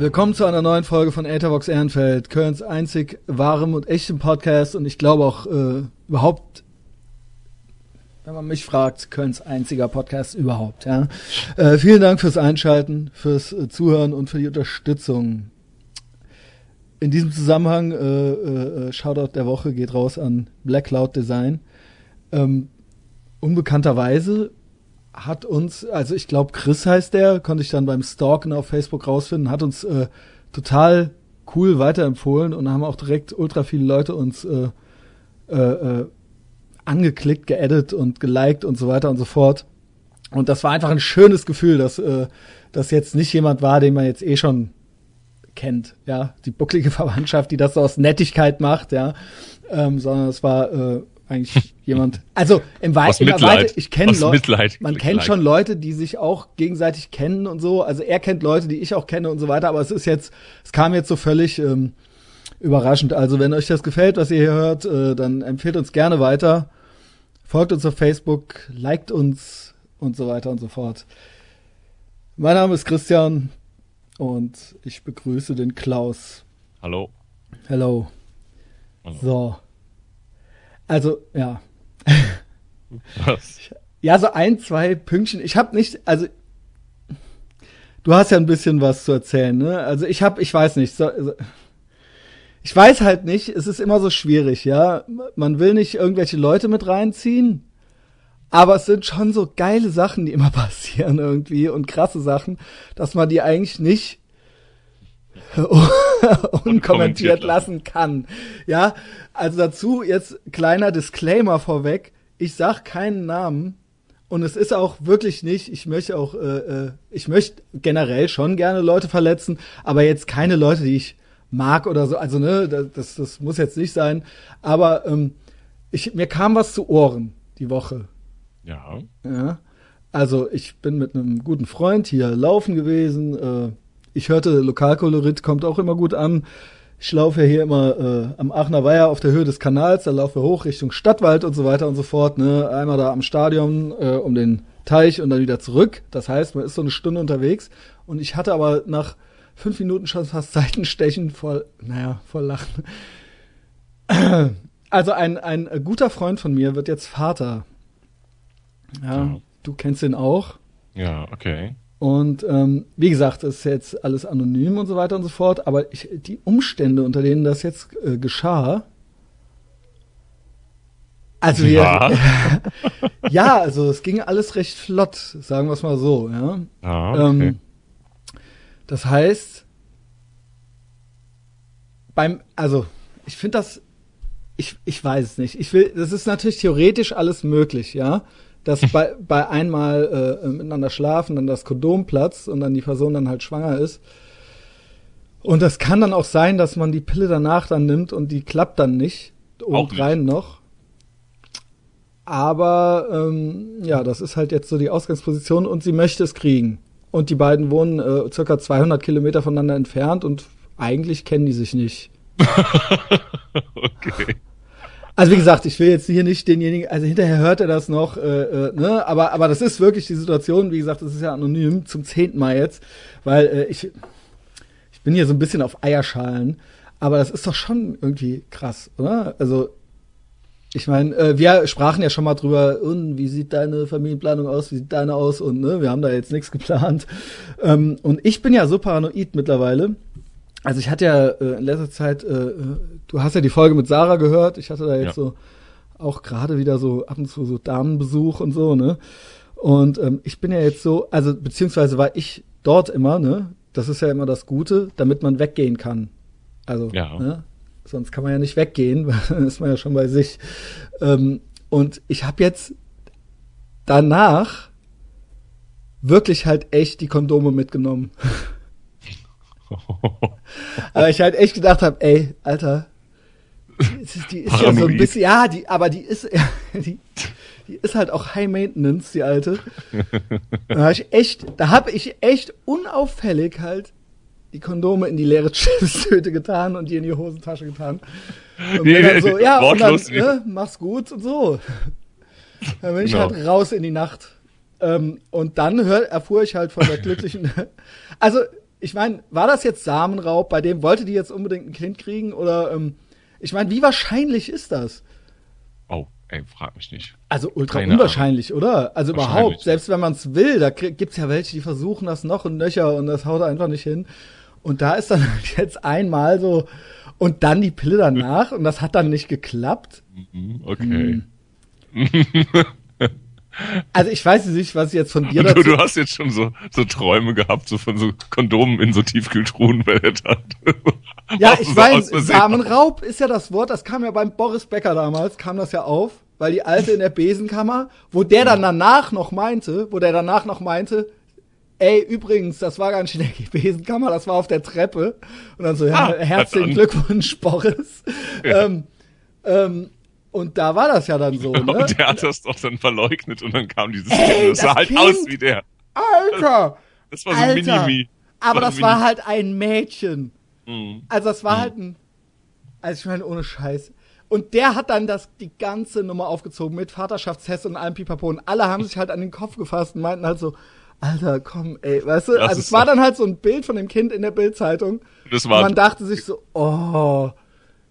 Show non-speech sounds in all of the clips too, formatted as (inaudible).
Willkommen zu einer neuen Folge von Etherbox Ehrenfeld, Kölns einzig wahrem und echtem Podcast und ich glaube auch äh, überhaupt, wenn man mich fragt, Kölns einziger Podcast überhaupt. Ja. Äh, vielen Dank fürs Einschalten, fürs äh, Zuhören und für die Unterstützung. In diesem Zusammenhang, äh, äh, Shoutout der Woche geht raus an Black Cloud Design. Ähm, unbekannterweise hat uns, also ich glaube Chris heißt der, konnte ich dann beim Stalken auf Facebook rausfinden, hat uns äh, total cool weiterempfohlen und haben auch direkt ultra viele Leute uns äh, äh, äh, angeklickt, geedit und geliked und so weiter und so fort. Und das war einfach ein schönes Gefühl, dass äh, das jetzt nicht jemand war, den man jetzt eh schon kennt, ja, die bucklige (laughs) Verwandtschaft, die das so aus Nettigkeit macht, ja, ähm, sondern es war äh, eigentlich jemand. (laughs) Also im Weiten, Weite, ich kenne Leute, man kennt schon Leute, die sich auch gegenseitig kennen und so. Also er kennt Leute, die ich auch kenne und so weiter. Aber es ist jetzt, es kam jetzt so völlig ähm, überraschend. Also wenn euch das gefällt, was ihr hier hört, äh, dann empfehlt uns gerne weiter, folgt uns auf Facebook, liked uns und so weiter und so fort. Mein Name ist Christian und ich begrüße den Klaus. Hallo. Hallo. So. Also, ja. Was? (laughs) Ja, so ein, zwei Pünktchen. Ich habe nicht, also du hast ja ein bisschen was zu erzählen, ne? Also ich habe, ich weiß nicht, so, also, ich weiß halt nicht, es ist immer so schwierig, ja. Man will nicht irgendwelche Leute mit reinziehen, aber es sind schon so geile Sachen, die immer (laughs) passieren irgendwie und krasse Sachen, dass man die eigentlich nicht (laughs) unkommentiert lassen kann. Ja, also dazu jetzt kleiner Disclaimer vorweg. Ich sag keinen Namen und es ist auch wirklich nicht, ich möchte auch, äh, äh, ich möchte generell schon gerne Leute verletzen, aber jetzt keine Leute, die ich mag oder so. Also ne, das, das muss jetzt nicht sein. Aber ähm, ich, mir kam was zu Ohren die Woche. Ja. Ja. Also ich bin mit einem guten Freund hier laufen gewesen. Äh, ich hörte, Lokalkolorit kommt auch immer gut an. Ich laufe ja hier immer äh, am Aachener Weiher auf der Höhe des Kanals, da laufe ich hoch Richtung Stadtwald und so weiter und so fort. Ne? Einmal da am Stadion äh, um den Teich und dann wieder zurück. Das heißt, man ist so eine Stunde unterwegs. Und ich hatte aber nach fünf Minuten schon fast (laughs) Seitenstechen voll, naja, voll Lachen. (clears throat) Also ein, ein guter Freund von mir wird jetzt Vater. Ja, ja. du kennst ihn auch. Ja, okay. Und ähm, wie gesagt, das ist jetzt alles anonym und so weiter und so fort, aber ich, die Umstände, unter denen das jetzt äh, geschah, also wir, ja. (laughs) ja, also es ging alles recht flott, sagen wir es mal so, ja. Ah, okay. ähm, das heißt, beim, also ich finde das, ich, ich weiß es nicht. Ich will, das ist natürlich theoretisch alles möglich, ja dass bei, bei einmal äh, miteinander schlafen, dann das Kondom platzt und dann die Person dann halt schwanger ist. Und das kann dann auch sein, dass man die Pille danach dann nimmt und die klappt dann nicht. Obendrein noch. Aber ähm, ja, das ist halt jetzt so die Ausgangsposition und sie möchte es kriegen. Und die beiden wohnen äh, circa 200 Kilometer voneinander entfernt und eigentlich kennen die sich nicht. (laughs) okay. Also wie gesagt, ich will jetzt hier nicht denjenigen, also hinterher hört er das noch, äh, äh, ne? aber, aber das ist wirklich die Situation, wie gesagt, das ist ja anonym zum zehnten Mal jetzt, weil äh, ich, ich bin hier so ein bisschen auf Eierschalen, aber das ist doch schon irgendwie krass, oder? Also ich meine, äh, wir sprachen ja schon mal drüber, und wie sieht deine Familienplanung aus, wie sieht deine aus und ne, wir haben da jetzt nichts geplant. Ähm, und ich bin ja so paranoid mittlerweile, also ich hatte ja äh, in letzter Zeit, äh, äh, du hast ja die Folge mit Sarah gehört, ich hatte da jetzt ja. so auch gerade wieder so ab und zu so Damenbesuch und so, ne? Und ähm, ich bin ja jetzt so, also beziehungsweise war ich dort immer, ne? Das ist ja immer das Gute, damit man weggehen kann. Also, ja. ne? Sonst kann man ja nicht weggehen, (laughs) weil dann ist man ja schon bei sich. Ähm, und ich habe jetzt danach wirklich halt echt die Kondome mitgenommen. (laughs) (laughs) aber ich halt echt gedacht habe, ey, Alter, die, die ist ja so ein bisschen, ja, die, aber die ist, (laughs) die, die ist halt auch High Maintenance, die alte. Da habe ich echt, da habe ich echt unauffällig halt die Kondome in die leere (laughs) Chipstüte getan und die in die Hosentasche getan. Und nee, dann so, ja, und dann, ne, mach's gut und so. Dann bin ich genau. halt raus in die Nacht. Ähm, und dann hör, erfuhr ich halt von der glücklichen, also ich meine, war das jetzt Samenraub? Bei dem wollte die jetzt unbedingt ein Kind kriegen? Oder, ähm, ich meine, wie wahrscheinlich ist das? Oh, ey, frag mich nicht. Also ultra Keine unwahrscheinlich, oder? Also überhaupt, selbst wenn man es will, da gibt's ja welche, die versuchen das noch und nöcher und das haut einfach nicht hin. Und da ist dann (laughs) jetzt einmal so und dann die Pille danach und das hat dann nicht geklappt. Mhm, Okay. (laughs) Also ich weiß nicht, was ich jetzt von dir Du, dazu. du hast jetzt schon so, so Träume gehabt, so von so Kondomen in so Tiefkühltruhen, weil er dann. (laughs) Ja, ich du so weiß, Samenraub ist ja das Wort, das kam ja beim Boris Becker damals, kam das ja auf, weil die alte in der Besenkammer, wo der dann danach noch meinte, wo der danach noch meinte, ey, übrigens, das war gar nicht in der Besenkammer, das war auf der Treppe. Und dann so, ja, Ah, herzlichen. Glückwunsch, Boris. Ja. Ähm, ähm, und da war das ja dann so, ne? Und der hat das doch dann verleugnet und dann kam dieses Ey, Kind. Das sah halt Kind! aus wie der. Alter! Das war so ein! Mini-Mi. Aber das war halt ein Mädchen. Mhm. Also das war halt ein, also ich meine ohne Scheiß. Und der hat dann das die ganze Nummer aufgezogen mit Vaterschaftstest und allem Pipapo und alle haben sich halt an den Kopf gefasst und meinten halt so, Alter, komm, ey, weißt du? Das also es war dann halt so ein Bild von dem Kind in der Bildzeitung. Das Und war, man dachte sich so, oh,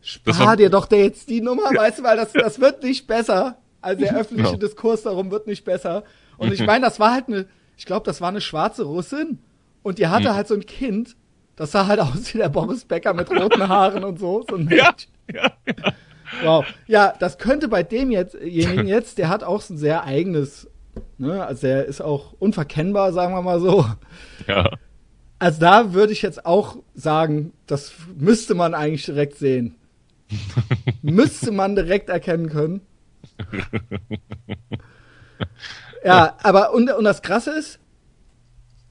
spar dir doch der jetzt die Nummer, weißt du, weil das, das (laughs) wird nicht besser. Also der öffentliche Ja. Diskurs darum wird nicht besser. Und ich meine, das war halt eine, ich glaube, das war eine schwarze Russin und die hatte halt so ein Kind, das sah halt (laughs) aus wie der Boris Becker mit roten (laughs) Haaren und so. so ja, ja, ja. Wow. Ja, das könnte bei dem jetztjenigen jetzt, der hat auch so ein sehr eigenes, ne, also der ist auch unverkennbar, sagen wir mal so. ja. Also da würde ich jetzt auch sagen, das müsste man eigentlich direkt sehen. (laughs) müsste man direkt erkennen können. Ja, aber und, und das Krasse ist,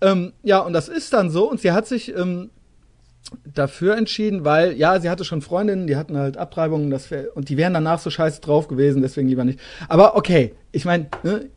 ähm, ja, und das ist dann so, und sie hat sich ähm, dafür entschieden, weil, ja, sie hatte schon Freundinnen, die hatten halt Abtreibungen, das wär, und die wären danach so scheiße drauf gewesen, deswegen lieber nicht. Aber okay, ich meine, ne,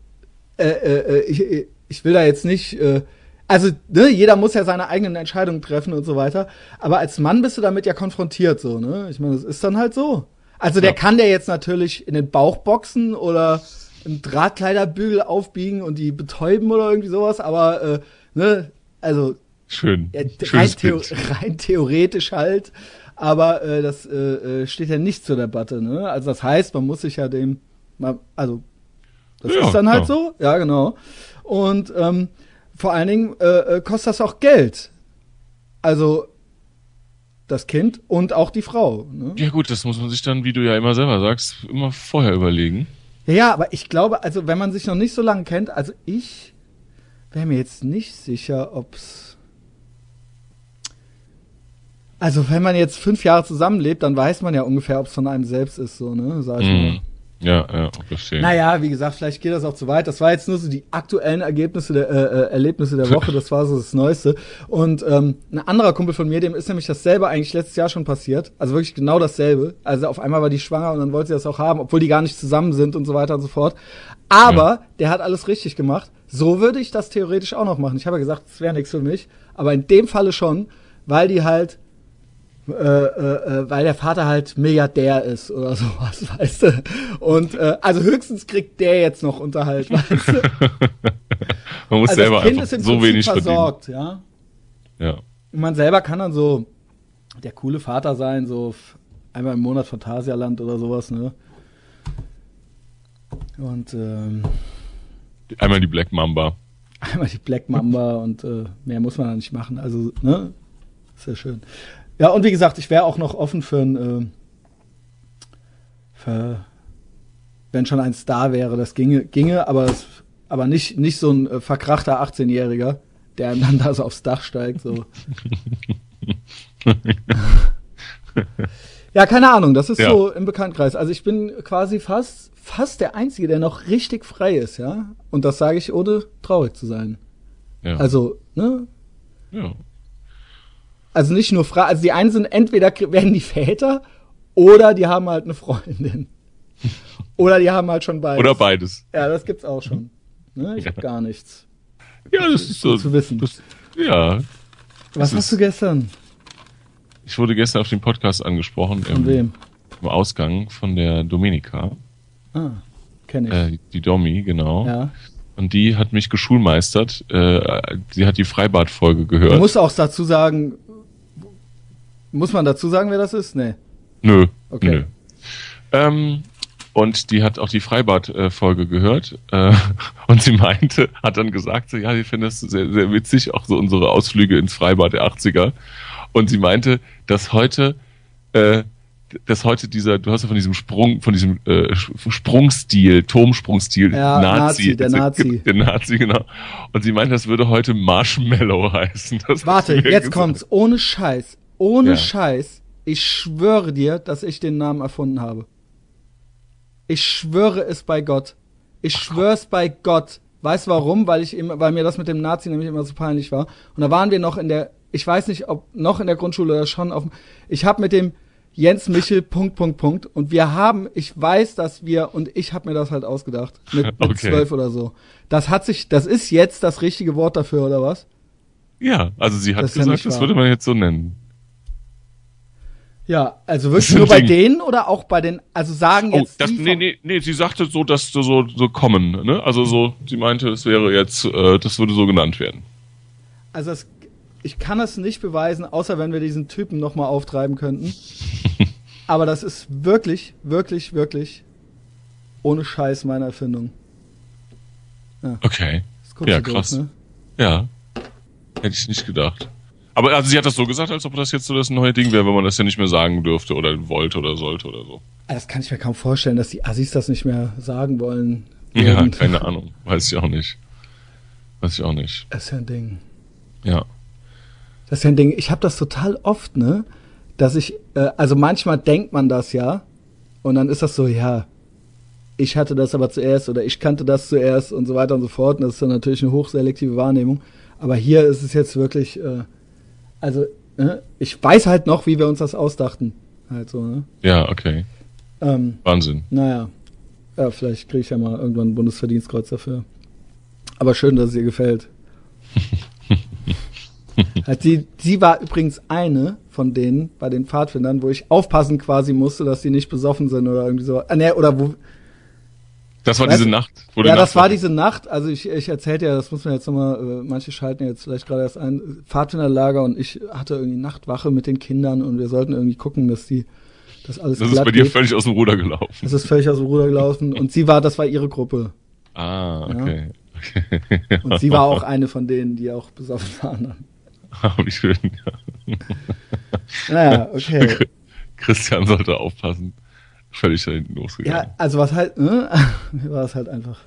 äh, äh, ich, ich will da jetzt nicht, äh, also ne, jeder muss ja seine eigenen Entscheidungen treffen und so weiter. Aber als Mann bist du damit ja konfrontiert, so ne. Ich meine, das ist dann halt so. Also der Ja. kann der jetzt natürlich in den Bauch boxen oder einen Drahtkleiderbügel aufbiegen und die betäuben oder irgendwie sowas. Aber äh, ne, also Schön. ja, rein, theo (laughs) rein theoretisch halt. Aber äh, das äh, äh, steht ja nicht zur Debatte. Ne? Also das heißt, man muss sich ja dem, mal, also das Ja, ist dann halt so, ja genau. Und ähm, vor allen Dingen äh, äh, kostet das auch Geld. Also das Kind und auch die Frau. Ne? Ja gut, das muss man sich dann, wie du ja immer selber sagst, immer vorher überlegen. Ja, ja, aber ich glaube, also wenn man sich noch nicht so lange kennt, also ich wäre mir jetzt nicht sicher, ob's. Also wenn man jetzt fünf Jahre zusammenlebt, dann weiß man ja ungefähr, ob's von einem selbst ist, so, ne? Sag ich mal. Ja, ja, verstehe. Naja, wie gesagt, vielleicht geht das auch zu weit. Das war jetzt nur so die aktuellen Ergebnisse der, äh, äh, Erlebnisse der Woche. Das war so das Neueste. Und ähm, ein anderer Kumpel von mir, dem ist nämlich dasselbe eigentlich letztes Jahr schon passiert. Also wirklich genau dasselbe. Also auf einmal war die schwanger und dann wollte sie das auch haben, obwohl die gar nicht zusammen sind und so weiter und so fort. Aber der hat alles richtig gemacht. So würde ich das theoretisch auch noch machen. Ich habe ja gesagt, es wäre nichts für mich. Aber in dem Falle schon, weil die halt äh, äh, äh, weil der Vater halt Milliardär ist oder (laughs) sowas, weißt du. Und äh, also höchstens kriegt der jetzt noch Unterhalt, (laughs) weißt du. man muss Also selber das Kind einfach ist im so wenig versorgt, ja. verdienen. Ja. Und man selber kann dann so der coole Vater sein, so einmal im Monat Phantasialand oder sowas, ne? Und ähm, Einmal die Black Mamba. (laughs) einmal die Black Mamba und äh, mehr muss man da nicht machen. Also, ne? Sehr schön. Ja, und wie gesagt, ich wäre auch noch offen für ein, äh, für, wenn schon ein Star wäre, das ginge, ginge, aber es, aber nicht, nicht so ein äh, verkrachter 18-Jähriger, der dann da so aufs Dach steigt, so. (laughs) ja, keine Ahnung, das ist Ja. so im Bekanntkreis. Also ich bin quasi fast, fast der Einzige, der noch richtig frei ist, ja. Und das sage ich, ohne traurig zu sein. Ja. Also, ne? ja. Also nicht nur Fra also die einen sind entweder werden die Väter oder die haben halt eine Freundin. (laughs) oder die haben halt schon beides. Oder beides. Ja, das gibt's auch schon. Ne? Ich hab gar nichts. Ja, das ist so. Zu wissen. Das, ja. Was Das hast du gestern? Ich wurde gestern auf dem Podcast angesprochen Von im, wem? im Ausgang von der Domenica. Ah, kenne ich. Äh, die Domi, genau. ja. Und die hat mich geschulmeistert. Äh, sie hat die Freibad-Folge gehört. Du musst auch dazu sagen, muss man dazu sagen, wer das ist? Nee. Nö. Okay. Nö. Ähm, und die hat auch die Freibad-Folge gehört. Äh, (laughs) und sie meinte, hat dann gesagt, so, ja, sie findet es sehr, sehr witzig, auch so unsere Ausflüge ins Freibad der 80er. Und sie meinte, dass heute, äh, dass heute dieser, du hast ja von diesem Sprung, von diesem äh, Sprungstil, Turmsprungstil, Ja, Nazi, der also, Nazi. Der Nazi, genau. Und sie meinte, das würde heute Marshmallow (laughs) heißen. Das Warte, jetzt gesagt. kommt's. Ohne Scheiß. Ohne Ja. Scheiß. Ich schwöre dir, dass ich den Namen erfunden habe. Ich schwöre es bei Gott. Ich schwöre es bei Gott. Weißt du warum? Weil ich immer, weil mir das mit dem Nazi nämlich immer so peinlich war. Und da waren wir noch in der, ich weiß nicht, ob noch in der Grundschule oder schon auf dem, ich habe mit dem Jens Michel Punkt, Punkt, Punkt. Und wir haben, ich weiß, dass wir, und ich habe mir das halt ausgedacht. Mit, (laughs) mit Okay. zwölf oder so. Das hat sich, das ist jetzt das richtige Wort dafür, oder was? Ja, also sie hat Das ja gesagt, nicht das würde man jetzt so nennen. Ja, also Das wirklich nur bei Ding. denen oder auch bei den, also sagen Oh, jetzt das, die nee, nee, nee, sie sagte so, dass so, so, so kommen, ne? Also so, sie meinte, es wäre jetzt, äh, das würde so genannt werden. also es, ich kann es nicht beweisen, außer wenn wir diesen Typen nochmal auftreiben könnten. (laughs) Aber das ist wirklich, wirklich, wirklich ohne Scheiß meine Erfindung. Okay. Das guckst Ja, krass. Durch, ne? Ja. Hätte ich nicht gedacht. Aber also sie hat das so gesagt, als ob das jetzt so das neue Ding wäre, wenn man das ja nicht mehr sagen dürfte oder wollte oder sollte oder so. Ah, Das kann ich mir kaum vorstellen, dass die Assis das nicht mehr sagen wollen. Ja, Und- (laughs) keine Ahnung. Weiß ich auch nicht. Weiß ich auch nicht. Das ist ja ein Ding. Ja. Das ist ja ein Ding. Ich habe das total oft, ne? Dass ich, äh, also manchmal denkt man das ja, und dann ist das so, ja, ich hatte das aber zuerst oder ich kannte das zuerst und so weiter und so fort. Und das ist dann natürlich eine hochselektive Wahrnehmung. Aber hier ist es jetzt wirklich, äh, also, ne? ich weiß halt noch, wie wir uns das ausdachten. Halt so, ne? Ja, okay. Ähm, Wahnsinn. naja, ja, vielleicht kriege ich ja mal irgendwann ein Bundesverdienstkreuz dafür. Aber schön, dass es ihr gefällt. (laughs) halt sie, sie war übrigens eine von denen bei den Pfadfindern, wo ich aufpassen quasi musste, dass die nicht besoffen sind oder irgendwie so. Ah, nee, oder wo. Das war Weißt diese Nacht. Wo Ja, Nacht das war diese Nacht. Also ich, ich erzählte ja, das muss man jetzt nochmal, äh, manche schalten jetzt vielleicht gerade erst ein, Pfadfinderlager und ich hatte irgendwie Nachtwache mit den Kindern und wir sollten irgendwie gucken, dass die, dass alles Das ist bei dir geht. völlig aus dem Ruder gelaufen. Das ist völlig aus dem Ruder gelaufen. (laughs) Und sie war, das war ihre Gruppe. Ah, okay. (laughs) Und sie war auch eine von denen, die auch besoffen waren. Ah, (laughs) Wie schön. Ja. Naja, okay. Christian sollte aufpassen. Völlig da hinten losgegangen. Ja, also was halt, ne? (laughs) Mir war es halt einfach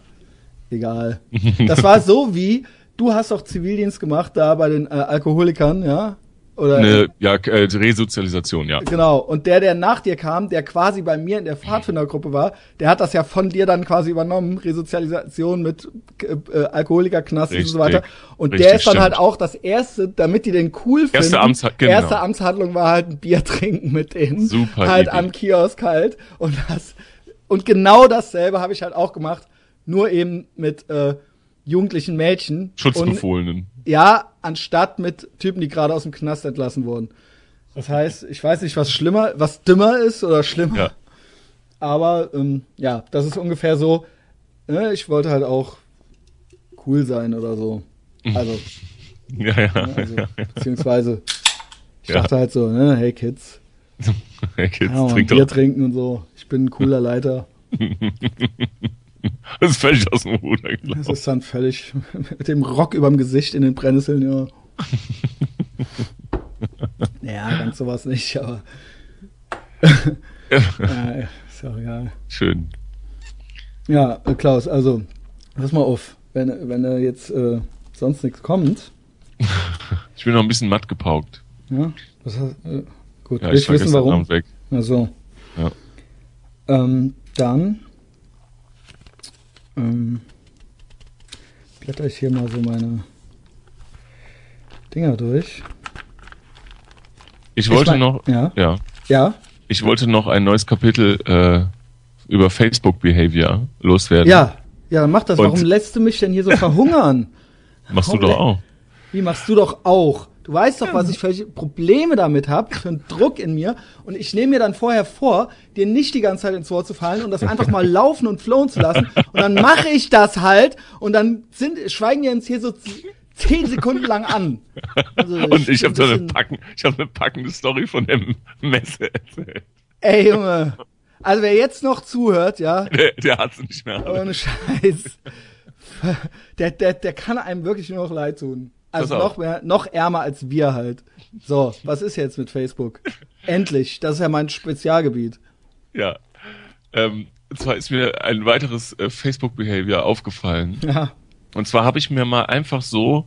egal. Das war so wie, du hast doch Zivildienst gemacht da bei den äh, Alkoholikern, ja? Oder Eine, ja, äh, Resozialisation, ja. Genau. Und der, der nach dir kam, der quasi bei mir in der Pfadfindergruppe war, der hat das ja von dir dann quasi übernommen, Resozialisation mit äh, Alkoholikerknast und so weiter. Und Richtig, der ist dann stimmt. halt auch das erste, damit die den cool finden. Erste Amtsha- genau. Erste Amtshandlung war halt ein Bier trinken mit denen. Super Halt Idee. am Kiosk halt. Und das, und genau dasselbe habe ich halt auch gemacht. Nur eben mit, äh, jugendlichen Mädchen. Schutzbefohlenen. Ja, anstatt mit Typen, die gerade aus dem Knast entlassen wurden. Das heißt, ich weiß nicht, was schlimmer, was dümmer ist oder schlimmer. Ja. Aber ähm, ja, das ist ungefähr so. Ne, ich wollte halt auch cool sein oder so. Also, (laughs) Ja, ja. ne, also beziehungsweise, ich Ja. dachte halt so, ne, hey Kids, (laughs) Hey Kids, ein trinkt Bier doch. trinken und so. Ich bin ein cooler Leiter. (laughs) (laughs) Das ist völlig aus dem Ruder Das gelaufen. ist dann völlig mit dem Rock überm Gesicht in den Brennnesseln, ja. (laughs) ja, ganz sowas nicht, aber. (laughs) ja, ist ja auch egal. Schön. Ja, äh, Klaus, also, pass mal auf. Wenn, wenn da jetzt äh, sonst nichts kommt, Ich bin noch ein bisschen matt gepaukt. ja, was hast, äh, gut, Ja, ich ich wissen warum. Abend weg. Na so. Ja. Ähm, dann ähm, blätter ich hier mal so meine Dinger durch. Ich wollte mein- noch, ja. ja, Ja, ich wollte noch ein neues Kapitel äh, über Facebook Behavior loswerden. ja, ja, mach das. Und- Warum lässt du mich denn hier so verhungern? (laughs) Machst du Warum doch lä- auch. Wie machst du doch auch? Du weißt doch, was ich für Probleme damit habe, für einen Druck in mir. Und ich nehme mir dann vorher vor, dir nicht die ganze Zeit ins Wort zu fallen und das einfach mal laufen und flowen zu lassen. Und dann mache ich das halt und dann sind, schweigen die uns hier so zehn Sekunden lang an. Also und ich habe so eine, packen, ich hab eine packende Story von der Messe erzählt. Ey, Junge. Also wer jetzt noch zuhört, ja. (laughs) Der, der hat's nicht mehr. Ohne Scheiß. (laughs) Der, der, der kann einem wirklich nur noch leid tun. Also noch mehr, noch ärmer als wir halt. So, was ist jetzt mit Facebook? Endlich, das ist ja mein Spezialgebiet. Ja. Ähm, und zwar ist mir ein weiteres äh, Facebook-Behavior aufgefallen. Ja. Und zwar habe ich mir mal einfach so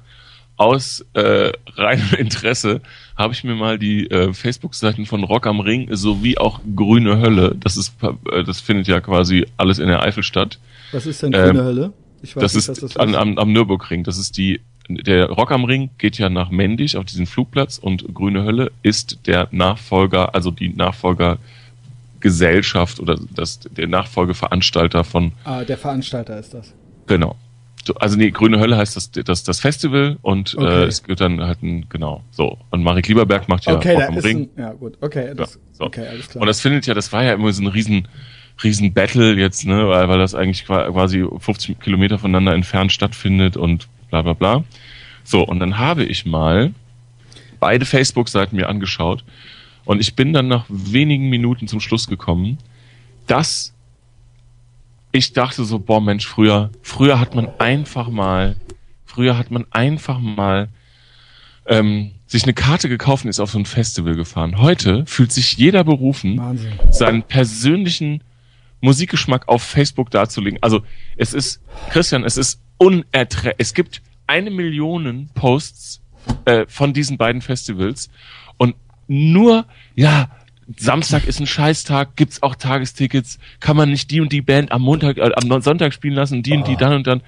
aus äh, reinem (laughs) Interesse habe ich mir mal die äh, Facebook-Seiten von Rock am Ring sowie auch Grüne Hölle, das ist äh, das findet ja quasi alles in der Eifel statt. Was ist denn Grüne ähm, Hölle? Ich weiß das nicht, ist, das ist an, am, am Nürburgring. Das ist die der Rock am Ring geht ja nach Mendig auf diesen Flugplatz und Grüne Hölle ist der Nachfolger, also die Nachfolgergesellschaft oder das, der Nachfolgeveranstalter von. Ah, der Veranstalter ist das. Genau. Also nee, Grüne Hölle heißt das, das, das Festival und äh, okay. äh, es gibt dann halt ein, genau, so. Und Marik Lieberberg macht ja okay, Rock am Ring. Ein, ja, gut, okay, das, ja, so. okay, alles klar. Und das findet ja, das war ja immer so ein riesen, riesen Battle jetzt, ne, weil, weil das eigentlich quasi 50 Kilometer voneinander entfernt stattfindet und bla bla bla. So, und dann habe ich mal beide Facebook-Seiten mir angeschaut und ich bin dann nach wenigen Minuten zum Schluss gekommen, dass ich dachte so, boah Mensch, früher, früher hat man einfach mal, früher hat man einfach mal ähm, sich eine Karte gekauft und ist auf so ein Festival gefahren. Heute fühlt sich jeder berufen, Wahnsinn. seinen persönlichen Musikgeschmack auf Facebook darzulegen. Also es ist, Christian, es ist unerträglich. Es gibt eine Million Posts äh, von diesen beiden Festivals und nur, ja, Samstag ist ein Scheißtag, gibt's auch Tagestickets, kann man nicht die und die Band am Montag, äh, am Sonntag spielen lassen, die oh. und die dann und dann.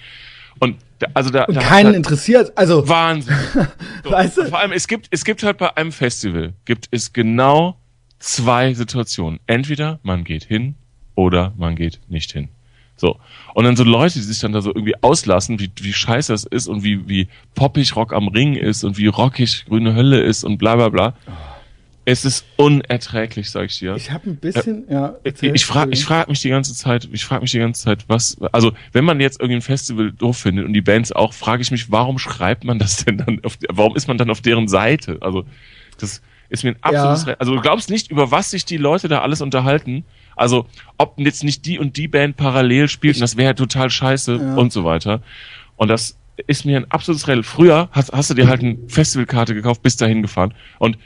Und da, also da, und da keinen halt interessiert, also Wahnsinn. (laughs) So. weißt du? Vor allem es gibt es gibt halt bei einem Festival gibt es genau zwei Situationen. Entweder man geht hin oder man geht nicht hin. So. Und dann so Leute, die sich dann da so irgendwie auslassen, wie, wie scheiße das ist und wie, wie poppig Rock am Ring ist und wie rockig Grüne Hölle ist und bla bla bla. Es ist unerträglich, sag ich dir. Ich habe ein bisschen, äh, ja. Erzähl, ich frage ich frag mich die ganze Zeit, ich frage mich die ganze Zeit, was, also wenn man jetzt irgendwie ein Festival doof findet und die Bands auch, frage ich mich, warum schreibt man das denn dann, auf, warum ist man dann auf deren Seite? Also das ist mir ein absolutes, ja. also du glaubst nicht, über was sich die Leute da alles unterhalten also, ob jetzt nicht die und die Band parallel spielt, das wäre total scheiße ja. und so weiter. Und das ist mir ein absolutes Rätsel. Früher hast, hast du dir halt eine Festivalkarte gekauft, bist dahin gefahren. Und,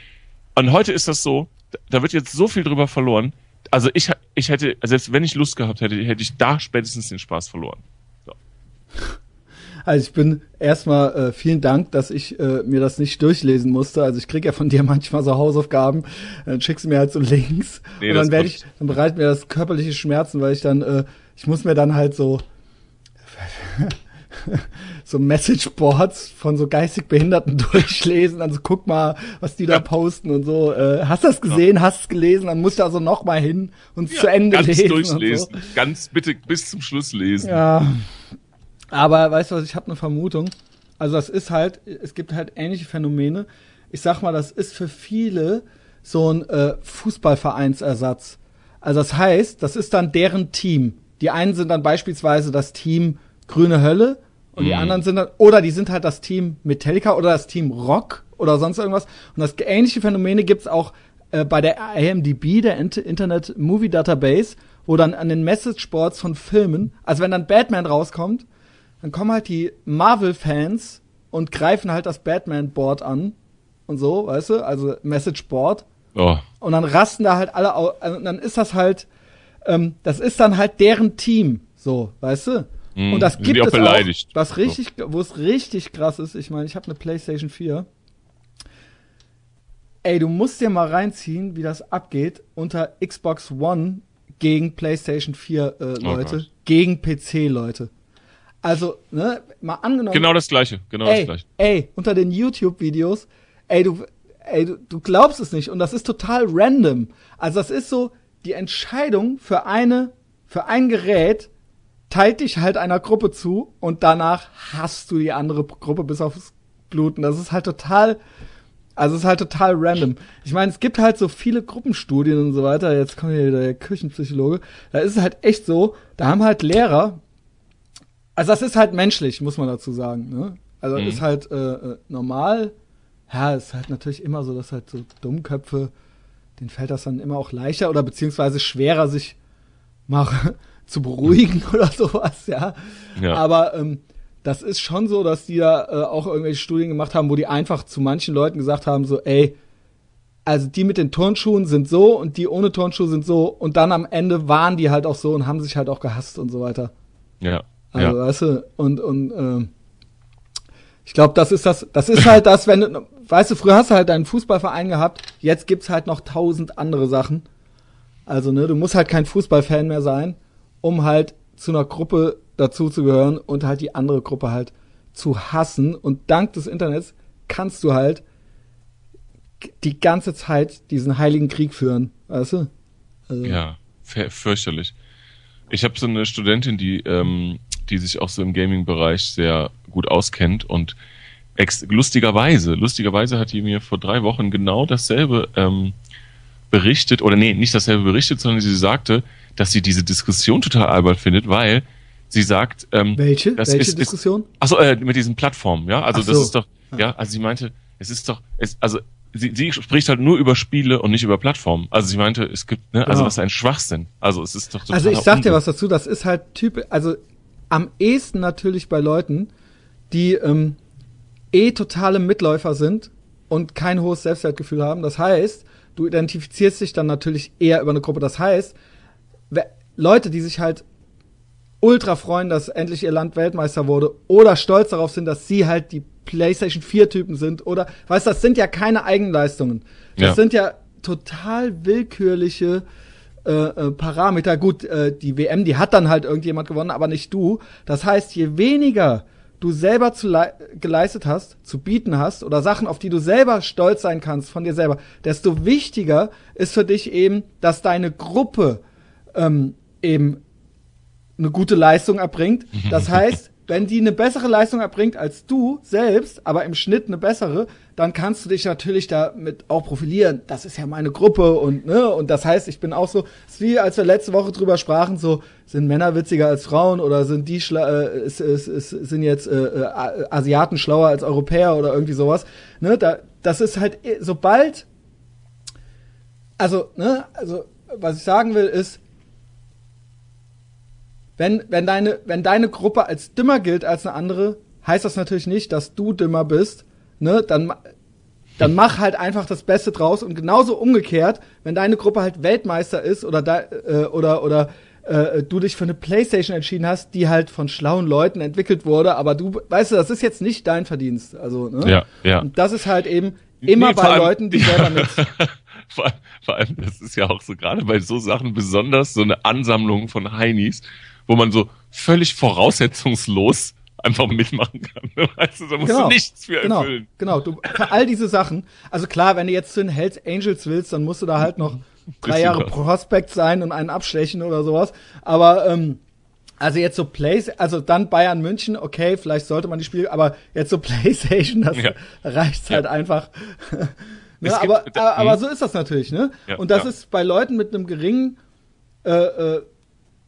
und heute ist das so, da wird jetzt so viel drüber verloren. Also ich, ich hätte, selbst wenn ich Lust gehabt hätte, hätte ich da spätestens den Spaß verloren. So. Also ich bin erstmal äh, vielen Dank, dass ich äh, mir das nicht durchlesen musste. Also ich krieg ja von (laughs) dir manchmal so Hausaufgaben, dann schickst du mir halt so Links nee, und dann werde ich, dann bereitet mir das körperliche Schmerzen, weil ich dann, äh, ich muss mir dann halt so (laughs) so Messageboards von so geistig Behinderten (laughs) durchlesen. Also guck mal, was die da posten und so. Äh, hast du das gesehen? Ja. Hast du es gelesen? Dann musst du also noch mal hin und ja, zu Ende ganz lesen. Durchlesen. So. Ganz bitte bis zum Schluss lesen. Ja. Aber weißt du was, ich habe eine Vermutung. Also das ist halt, es gibt halt ähnliche Phänomene. Ich sag mal, das ist für viele so ein äh, Fußballvereinsersatz. Also das heißt, das ist dann deren Team. Die einen sind dann beispielsweise das Team Grüne Hölle und mhm. die anderen sind dann, oder die sind halt das Team Metallica oder das Team Rock oder sonst irgendwas. Und das ähnliche Phänomene gibt's auch äh, bei der IMDb, der Internet Movie Database, wo dann an den Message-Boards von Filmen, also wenn dann Batman rauskommt, dann kommen halt die Marvel-Fans und greifen halt das Batman-Board an und so, weißt du, also Message-Board. Oh. Und dann rasten da halt alle, also dann ist das halt, ähm, das ist dann halt deren Team, so, weißt du? Mm, und das gibt es beleidigt. auch, was richtig, wo es richtig krass ist. Ich meine, ich habe eine PlayStation 4. Ey, du musst dir mal reinziehen, wie das abgeht unter Xbox One gegen PlayStation 4 äh, Leute, oh gegen PC Leute. Also, ne, mal angenommen. Genau das gleiche, genau ey, das gleiche. Ey, unter den YouTube-Videos, ey, du, ey, du, du glaubst es nicht. Und das ist total random. Also, das ist so, die Entscheidung für eine, für ein Gerät teilt dich halt einer Gruppe zu und danach hast du die andere Gruppe bis aufs Bluten. Das ist halt total, Also es ist halt total random. Ich meine, es gibt halt so viele Gruppenstudien und so weiter. Jetzt kommt hier der Küchenpsychologe. Da ist es halt echt so, da haben halt Lehrer, also das ist halt menschlich, muss man dazu sagen. Ne? Also mhm. ist halt äh, äh, normal. Ja, ist halt natürlich immer so, dass halt so Dummköpfe, denen fällt das dann immer auch leichter oder beziehungsweise schwerer, sich mal (laughs) zu beruhigen oder sowas, ja. ja. Aber ähm, das ist schon so, dass die da äh, auch irgendwelche Studien gemacht haben, wo die einfach zu manchen Leuten gesagt haben, so, ey, also die mit den Turnschuhen sind so und die ohne Turnschuhe sind so und dann am Ende waren die halt auch so und haben sich halt auch gehasst und so weiter. Ja. Also, ja. weißt du, und, und äh, ich glaube, das ist das, das ist halt das, wenn du, weißt du, früher hast du halt deinen Fußballverein gehabt, jetzt gibt's halt noch tausend andere Sachen. Also, ne, du musst halt kein Fußballfan mehr sein, um halt zu einer Gruppe dazuzugehören und halt die andere Gruppe halt zu hassen. Und dank des Internets kannst du halt die ganze Zeit diesen heiligen Krieg führen, weißt du? Also. Ja, fürchterlich. Ich habe so eine Studentin, die, ähm, die sich auch so im Gaming-Bereich sehr gut auskennt und lustigerweise, lustigerweise hat die mir vor drei Wochen genau dasselbe ähm, berichtet, oder nee, nicht dasselbe berichtet, sondern sie sagte, dass sie diese Diskussion total albern findet, weil sie sagt, ähm, welche, welche ist, Diskussion? achso, äh, mit diesen Plattformen, ja, also so. das ist doch, ja, also sie meinte, es ist doch, es, also sie, sie spricht halt nur über Spiele und nicht über Plattformen. Also sie meinte, es gibt, ne, also genau. was ein Schwachsinn. Also es ist doch total Also ich sag dir was dazu, das ist halt typisch, also am ehesten natürlich bei Leuten, die ähm, eh totale Mitläufer sind und kein hohes Selbstwertgefühl haben. Das heißt, du identifizierst dich dann natürlich eher über eine Gruppe. Das heißt, Leute, die sich halt ultra freuen, dass endlich ihr Land Weltmeister wurde oder stolz darauf sind, dass sie halt die PlayStation 4 Typen sind oder weißt, das sind ja keine Eigenleistungen. Das ja. sind ja total willkürliche äh, äh, Parameter. Gut, äh, die WM, die hat dann halt irgendjemand gewonnen, aber nicht du. Das heißt, je weniger du selber zu geleistet hast, zu bieten hast oder Sachen, auf die du selber stolz sein kannst von dir selber, desto wichtiger ist für dich eben, dass deine Gruppe ähm, eben eine gute Leistung erbringt. (laughs) Das heißt, wenn die eine bessere Leistung erbringt als du selbst, aber im Schnitt eine bessere, dann kannst du dich natürlich damit auch profilieren. Das ist ja meine Gruppe und ne und das heißt, ich bin auch so, ist wie als wir letzte Woche drüber sprachen, so sind Männer witziger als Frauen oder sind die schla äh, ist, ist, ist, sind jetzt äh, äh, Asiaten schlauer als Europäer oder irgendwie sowas. Ne, da, das ist halt sobald also ne also was ich sagen will ist wenn, wenn, deine, wenn deine Gruppe als dümmer gilt als eine andere, heißt das natürlich nicht, dass du dümmer bist. Ne? Dann, dann mach halt einfach das Beste draus. Und genauso umgekehrt, wenn deine Gruppe halt Weltmeister ist oder, da, äh, oder, oder äh, du dich für eine Playstation entschieden hast, die halt von schlauen Leuten entwickelt wurde, aber du, weißt du, das ist jetzt nicht dein Verdienst. Also, ne? Ja, ja. Und das ist halt eben immer nee, bei allem, Leuten, die selber (laughs) nichts. vor, vor allem, das ist ja auch so gerade bei so Sachen besonders so eine Ansammlung von Heinis, wo man so völlig voraussetzungslos einfach mitmachen kann. Weißt du, da musst genau, du nichts für genau, erfüllen. Genau, du, für all diese Sachen. Also klar, wenn du jetzt zu den Hells Angels willst, dann musst du da halt noch drei Jahre Prospect sein und einen abstechen oder sowas. Aber ähm, also jetzt so Play, also dann Bayern München, okay, vielleicht sollte man die Spiele, aber jetzt so (laughs) PlayStation, das ja. reicht halt ja. einfach. ne, aber, aber hm. so ist das natürlich, ne? Ja, und das ist bei Leuten mit einem geringen äh, äh,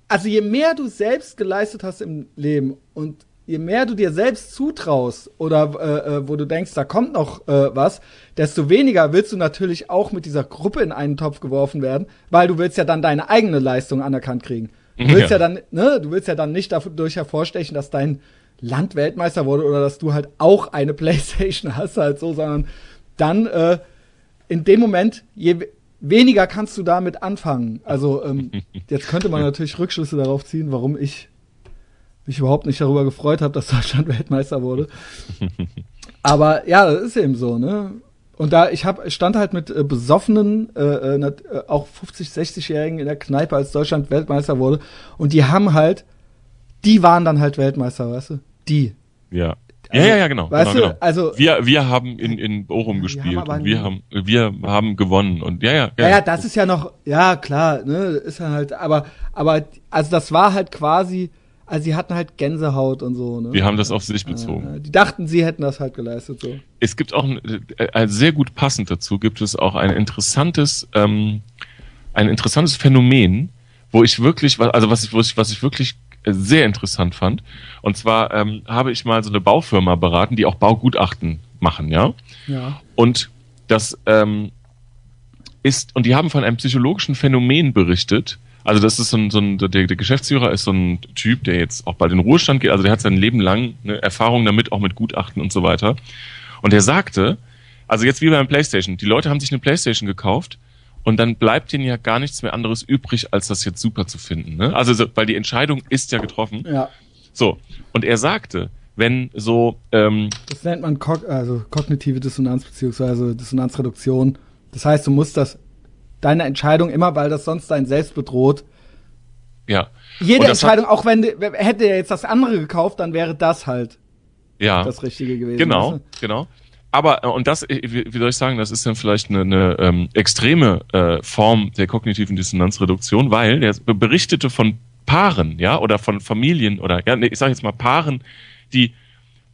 also je mehr du selbst geleistet hast im Leben und je mehr du dir selbst zutraust oder äh, äh, wo du denkst, da kommt noch äh, was, desto weniger willst du natürlich auch mit dieser Gruppe in einen Topf geworfen werden, weil du willst ja dann deine eigene Leistung anerkannt kriegen. Du willst ja, ja dann, ne, du willst ja dann nicht dadurch hervorstechen, dass dein Land Weltmeister wurde oder dass du halt auch eine (laughs) Playstation hast, halt so, sondern dann äh, in dem Moment, je, weniger kannst du damit anfangen. Also ähm, (laughs) jetzt könnte man natürlich Rückschlüsse darauf ziehen, warum ich mich überhaupt nicht darüber gefreut habe, dass Deutschland (laughs) Weltmeister wurde. (laughs) Aber ja, das ist eben so, ne? Und da ich hab, stand halt mit äh, besoffenen, äh, äh, auch 50, 60-Jährigen in der Kneipe, als Deutschland Weltmeister wurde. Und die haben halt, die waren dann halt Weltmeister, weißt du? Die. Ja. Also, ja, ja, ja, genau. Weißt genau, du, genau. also wir, wir haben in, in Bochum gespielt und wir haben, wir haben gewonnen und ja, ja. Ja, ja, das ist ja noch, ja klar, ne, ist halt, aber, aber, also das war halt quasi, Also sie hatten halt Gänsehaut und so, ne? Die haben das auf sich bezogen. Äh, die dachten, sie hätten das halt geleistet so. Es gibt auch, ein, äh, sehr gut passend dazu, gibt es auch ein interessantes, ähm, ein interessantes Phänomen, wo ich wirklich, also was ich, was ich, was ich wirklich sehr interessant fand. Und zwar ähm, habe ich mal so eine Baufirma beraten, die auch Baugutachten machen, ja. Ja. Und das ähm, ist, und die haben von einem psychologischen Phänomen berichtet. Also das ist so ein, so ein der, der Geschäftsführer ist so ein Typ, der jetzt auch bald in den Ruhestand geht. Also der hat sein Leben lang eine Erfahrung damit, auch mit Gutachten und so weiter. Und der sagte, also jetzt wie beim PlayStation, die Leute haben sich eine PlayStation gekauft und dann bleibt ihnen ja gar nichts mehr anderes übrig, als das jetzt super zu finden. Ne? Also so, weil die Entscheidung ist ja getroffen. Ja. So und er sagte, wenn so ähm, Das nennt man kog also kognitive Dissonanz beziehungsweise Dissonanzreduktion. Das heißt, du musst das deine Entscheidung immer, weil das sonst dein Selbst bedroht. ja Jede Entscheidung, auch wenn du- hätte er jetzt das andere gekauft, dann wäre das halt ja das Richtige gewesen. Genau, weißt genau. Aber, äh, und das, äh, wie, soll ich sagen, das ist dann vielleicht eine, eine ähm, extreme äh, Form der kognitiven Dissonanzreduktion, weil der berichtete von Paaren, ja, oder von Familien oder, ja, nee, ich sage jetzt mal Paaren, die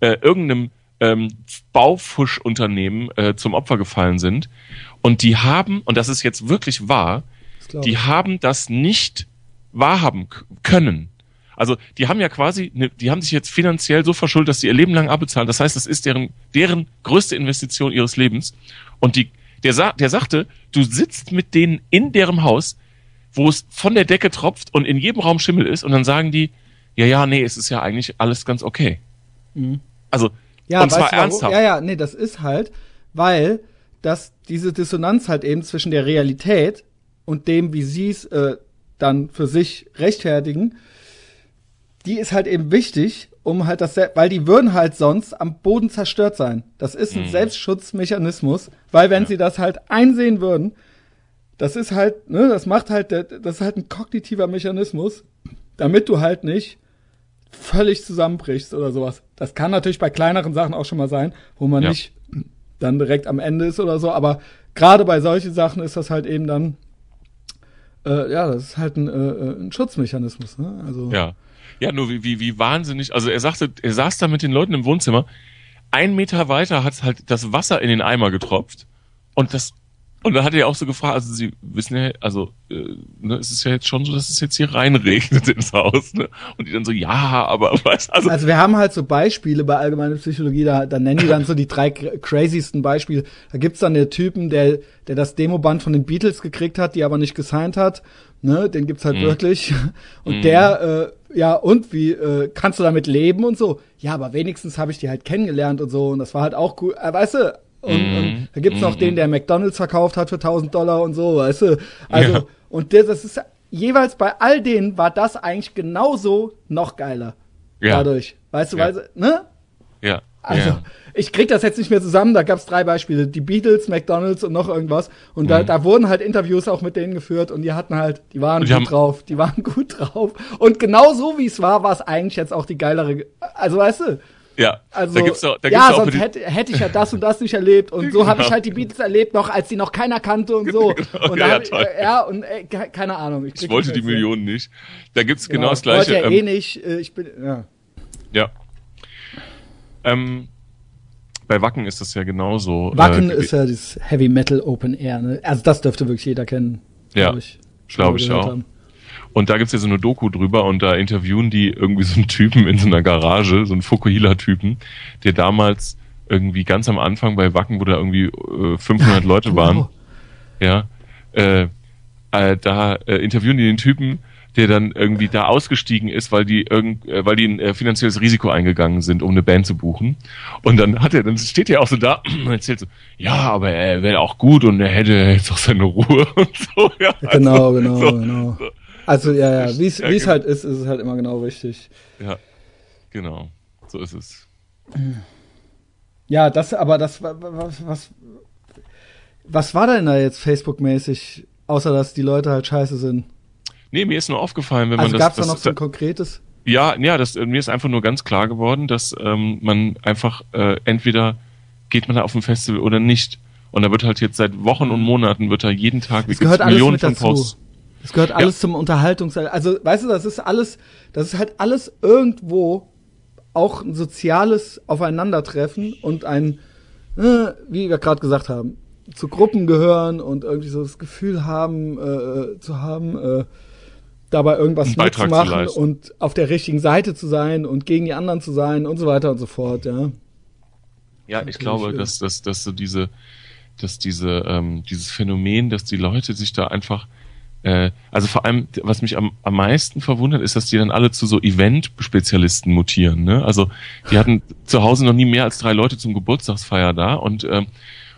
äh, irgendeinem ähm, Baufuschunternehmen äh, zum Opfer gefallen sind. Und die haben, und das ist jetzt wirklich wahr, die haben das nicht wahrhaben können. Also die haben ja quasi, ne, die haben sich jetzt finanziell so verschuldet, dass sie ihr Leben lang abbezahlen. Das heißt, das ist deren, deren größte Investition ihres Lebens. Und die, der, der sagte, du sitzt mit denen in deren Haus, wo es von der Decke tropft und in jedem Raum Schimmel ist und dann sagen die, ja, ja, nee, es ist ja eigentlich alles ganz okay. Mhm. Also, Ja, und zwar ernsthaft. Ja, ja, nee, das ist halt, weil das diese Dissonanz halt eben zwischen der Realität und dem, wie sie es äh, dann für sich rechtfertigen, die ist halt eben wichtig, um halt das, weil die würden halt sonst am Boden zerstört sein. Das ist ein Mhm. Selbstschutzmechanismus, weil wenn Ja. sie das halt einsehen würden, das ist halt, ne, das macht halt, das ist halt ein kognitiver Mechanismus, damit du halt nicht völlig zusammenbrichst oder sowas. Das kann natürlich bei kleineren Sachen auch schon mal sein, wo man Ja. nicht dann direkt am Ende ist oder so, aber gerade bei solchen Sachen ist das halt eben dann, äh, ja, das ist halt ein, äh, äh, ein Schutzmechanismus, ne? Also, Ja. Ja, nur wie, wie, wie wahnsinnig. Also er sagte, er saß da mit den Leuten im Wohnzimmer. Ein Meter weiter hat halt das Wasser in den Eimer getropft. Und das, und dann hat er auch so gefragt, also sie wissen ja, also, äh, ne, es ist ja jetzt schon so, dass es jetzt hier reinregnet ins Haus, ne? Und die dann so, ja, aber (laughs) weißt also, Also wir haben halt so Beispiele bei allgemeiner Psychologie, da, da nennen die dann so die drei cr- crazysten Beispiele. Da gibt's dann den Typen, der, der das Demoband von den Beatles gekriegt hat, die aber nicht gesigned hat. Ne, den gibt's halt Mhm. wirklich. (laughs) Und Mhm. der, äh, ja, und wie äh, kannst du damit leben und so? Ja, aber wenigstens habe ich die halt kennengelernt und so. Und das war halt auch cool. Äh, weißt du, und, Mhm. und da gibt's noch Mhm. den, der McDonalds verkauft hat für 1000 Dollar und so, weißt du. Also, Ja. und der, das ist jeweils bei all denen war das eigentlich genauso noch geiler ja, dadurch. Weißt du, Ja. weil ne? ja, Also, ja. ich krieg das jetzt nicht mehr zusammen, da gab's drei Beispiele. Die Beatles, McDonalds und noch irgendwas. Und da, Mhm. da wurden halt Interviews auch mit denen geführt und die hatten halt, die waren die gut drauf, die waren (laughs) gut drauf. Und genau so wie es war, war es eigentlich jetzt auch die geilere, Ge- also weißt du, ja. also, da gibt's doch, da gibt's ja, auch sonst hätte, hätte ich ja das und das nicht erlebt. Und so (laughs) habe ich Genau. halt die Beatles erlebt, noch als die noch keiner kannte und so. (laughs) Genau, und ja, ja, hab ich, toll. äh, ja, und äh, ke- keine Ahnung. ich krieg wollte die. Millionen nicht. Da gibt's genau, das ich wollte gleiche. ja ähm, eh nicht, äh, ich bin, ja. Ja. Ähm, bei Wacken ist das ja genauso. Wacken äh, ist ja dieses Heavy Metal Open Air, ne? Also das dürfte wirklich jeder kennen. Ja, glaub ich. Glaub ich auch. haben. Und da gibt's ja so eine Doku drüber und da interviewen die irgendwie so einen Typen in so einer Garage, so einen Fukuhila-Typen, der damals irgendwie ganz am Anfang bei Wacken, wo da irgendwie äh, 500 (laughs) Leute waren, Genau. ja, äh, äh, da äh, interviewen die den Typen, der dann irgendwie da ausgestiegen ist, weil die irgend, äh, weil die ein äh, finanzielles Risiko eingegangen sind, um eine Band zu buchen. Und dann hat er, dann steht er auch so da (clears throat) und erzählt so, ja, aber er wäre auch gut und er hätte jetzt auch seine Ruhe (laughs) und so. Ja, Genau, also, genau, so, genau. Also ja, ja, wie es Ja, wie es genau. halt ist, ist es halt immer genau richtig. Ja, genau. So ist es. Ja, das, aber das, wa- wa- was, was, was war denn da jetzt Facebook-mäßig, außer dass die Leute halt scheiße sind? Nee, mir ist nur aufgefallen, wenn Also man das, da noch so ein konkretes? ja, ja, das mir ist einfach nur ganz klar geworden, dass ähm, man einfach äh, entweder geht man da auf ein Festival oder nicht. Und da wird halt jetzt seit Wochen und Monaten wird da jeden Tag Es gehört Millionen von dazu. Posts. Das gehört alles ja. zum Unterhaltungs... Also, weißt du, das ist alles, das ist halt alles irgendwo auch ein soziales Aufeinandertreffen und ein, äh, wie wir gerade gesagt haben, zu Gruppen gehören und irgendwie so das Gefühl haben, äh, zu haben, äh, dabei irgendwas mitzumachen und auf der richtigen Seite zu sein und gegen die anderen zu sein und so weiter und so fort, ja. Ja, ich glaube, dass, dass, dass so diese, dass diese, ähm, dieses Phänomen, dass die Leute sich da einfach äh, also vor allem, was mich am, am meisten verwundert, ist, dass die dann alle zu so Event-Spezialisten mutieren. Ne? Also die hatten zu Hause noch nie mehr als drei Leute zum Geburtstagsfeier da und ähm,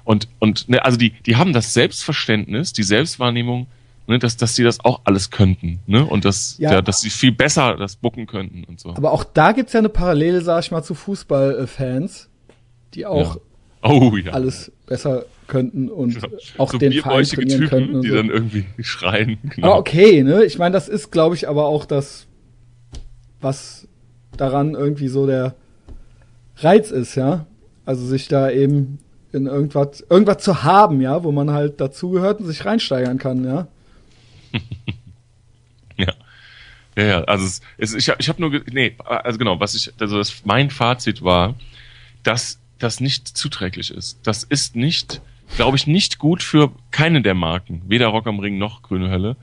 und und ne, also die die haben das Selbstverständnis, die Selbstwahrnehmung, ne, dass dass sie das auch alles könnten, ne? Und dass ja. ja dass sie viel besser das bucken könnten und so. Aber auch da gibt's ja eine Parallele, sag ich mal, zu Fußballfans, die auch ja. Oh, ja. alles besser könnten und genau. auch so den Verein trainieren Typen, könnten. Die so. dann irgendwie schreien. Genau. Ah, okay, ne? Ich meine, das ist, glaube ich, aber auch das, was daran irgendwie so der Reiz ist, ja. Also sich da eben in irgendwas, irgendwas zu haben, ja, wo man halt dazugehört und sich reinsteigern kann, ja. (laughs) ja. Ja, ja, also es, es, ich habe ich hab nur, nee, also genau, was ich, also das, mein Fazit war, dass das nicht zuträglich ist. Das ist nicht, glaube ich, nicht gut für keine der Marken, weder Rock am Ring noch Grüne Hölle.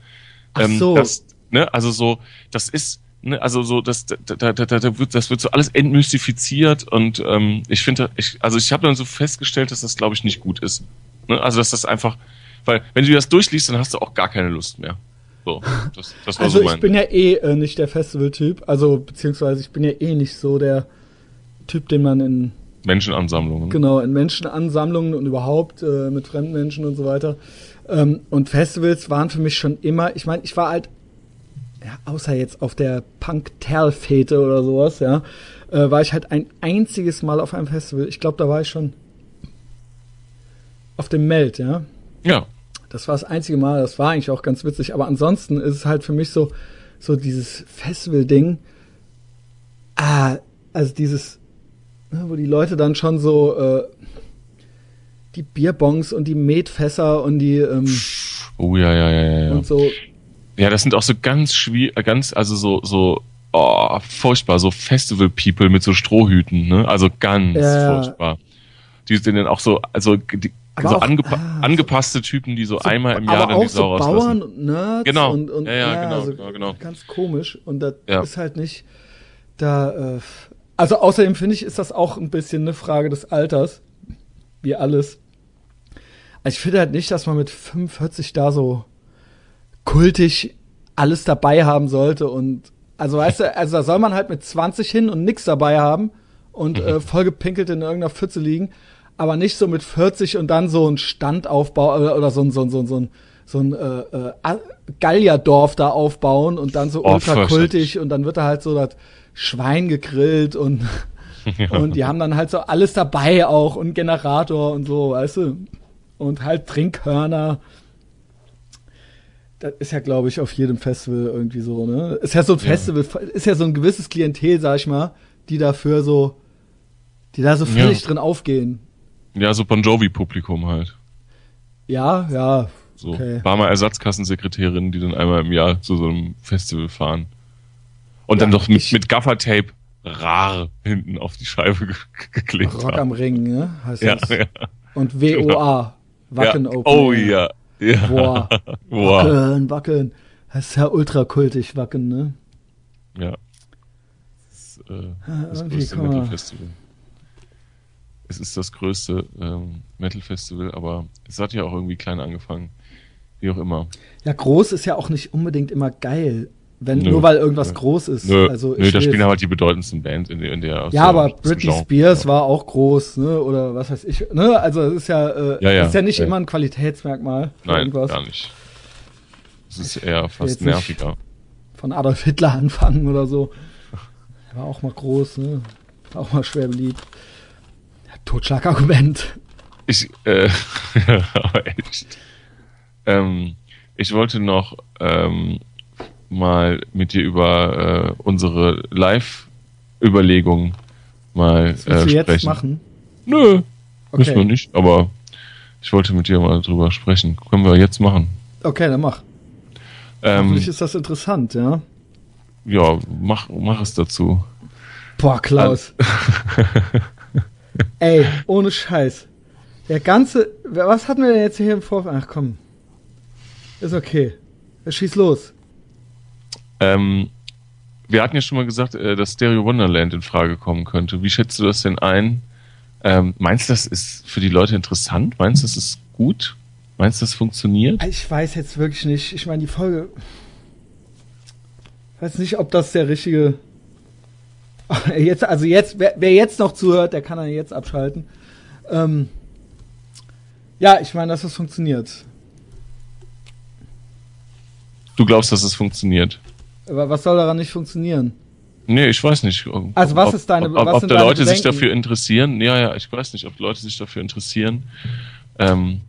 Ach ähm, so. Das, ne, also so, das ist, ne, also so, das, da, da, da, da wird, das wird so alles entmystifiziert und ähm, ich finde, ich, also ich habe dann so festgestellt, dass das, glaube ich, nicht gut ist. Ne? Also dass das einfach, weil wenn du das durchliest, dann hast du auch gar keine Lust mehr. So, das, das war also so mein ich bin ja eh äh, nicht der Festival-Typ, also beziehungsweise ich bin ja eh nicht so der Typ, den man in Menschenansammlungen. Genau, in Menschenansammlungen und überhaupt äh, mit fremden Menschen und so weiter. Ähm, und Festivals waren für mich schon immer, ich meine, ich war halt, ja, außer jetzt auf der Punk-Terl-Fete oder sowas, ja, äh, war ich halt ein einziges Mal auf einem Festival. Ich glaube, da war ich schon auf dem Meld, ja. Ja. Das war das einzige Mal, das war eigentlich auch ganz witzig, aber ansonsten ist es halt für mich so, so dieses Festival-Ding, ah, also dieses, wo die Leute dann schon so äh, die Bierbons und die Metfässer und die ähm, Oh ja, ja, ja, ja. Und so. Ja, das sind auch so ganz schwierig, ganz, also so, so, oh, furchtbar, so Festival-People mit so Strohhüten, ne? Also ganz ja. furchtbar. Die sind dann auch so, also die, so auch, angepa ah, angepasste Typen, die so, so, einmal im Jahr dann die Sau so Bauern und Nerds genau. und, und ja, ja, ja genau, also genau, genau. ganz komisch und das ja. ist halt nicht da äh, also außerdem finde ich, ist das auch ein bisschen eine Frage des Alters. Wie alles. Also ich finde halt nicht, dass man mit 45 da so kultig alles dabei haben sollte und also weißt du, also da soll man halt mit 20 hin und nix dabei haben und äh, vollgepinkelt in irgendeiner Pfütze liegen, aber nicht so mit 40 und dann so ein Standaufbau oder, oder so ein so ein so ein so ein, so ein äh, äh, Gallierdorf da aufbauen und dann so oh, ultra kultig und dann wird da halt so das Schwein gegrillt und, (laughs) ja. und die haben dann halt so alles dabei auch und Generator und so, weißt du? Und halt Trinkhörner. Das ist ja, glaube ich, auf jedem Festival irgendwie so, ne? Ist ja so ein Festival, ja. ist ja so ein gewisses Klientel, sag ich mal, die dafür so, die da so völlig ja. drin aufgehen. Ja, so Bon Jovi-Publikum halt. Ja, ja. So okay. Barmer Ersatzkassensekretärinnen, die dann einmal im Jahr zu so einem Festival fahren. Und ja, dann doch mit, mit Gaffertape rar hinten auf die Scheibe ge geklebt Rock am Ring, ne? Heißt ja, das. Ja. Und WOA. Wacken ja. Open. Oh ja. ja. Boah. (laughs) Boah. Wackeln, wackeln. Das ist ja ultra kultig, Wacken, ne? Ja. Das, ist, äh, das größte Metal-Festival. Es ist das größte ähm, Metal-Festival, aber es hat ja auch irgendwie klein angefangen. Wie auch immer. Ja, groß ist ja auch nicht unbedingt immer geil. Wenn, nö, nur weil irgendwas nö. groß ist. Nö, also nö da spielen halt die bedeutendsten Bands in der. In der ja, aber Britney Spears ja. war auch groß, ne? Oder was weiß ich. Ne? Also es ist ja, äh, ja, ja, ist ja nicht immer ein Qualitätsmerkmal. Nein, irgendwas. gar nicht. Es ist eher fast nerviger. Von Adolf Hitler (laughs) anfangen oder so. Er war auch mal groß, ne? War auch mal schwer beliebt. Ja, Totschlagargument. Ich, äh, (laughs) aber echt. Ähm, ich wollte noch ähm, mal mit dir über äh, unsere Live-Überlegungen mal das äh, sprechen. Du jetzt machen? Nö, okay. müssen wir nicht, aber ich wollte mit dir mal drüber sprechen. Können wir jetzt machen. Okay, dann mach. Ähm, Hoffentlich ist das interessant, ja. ja, mach, mach es dazu. Boah, Klaus. (laughs) Ey, ohne Scheiß. Der ganze. Was hatten wir denn jetzt hier im Vorfeld? Ach komm. Ist okay. Schieß los. Ähm, wir hatten ja schon mal gesagt, äh, dass Stereo Wonderland in Frage kommen könnte. Wie schätzt du das denn ein? Ähm, meinst du, das ist für die Leute interessant? Meinst du, das ist gut? Meinst du, das funktioniert? Ich weiß jetzt wirklich nicht. Ich meine, die Folge. Ich weiß nicht, ob das der richtige. (laughs) Jetzt, also jetzt, wer, wer jetzt noch zuhört, der kann dann jetzt abschalten. Ähm, ja, ich meine, dass das funktioniert. Du glaubst, dass es funktioniert? Aber was soll daran nicht funktionieren? Nee, ich weiß nicht. Also was ist deine- ob, ob, ob da Leute sich Bedenken? dafür interessieren? Ja, ja, ich weiß nicht, ob Leute sich dafür interessieren. Ähm,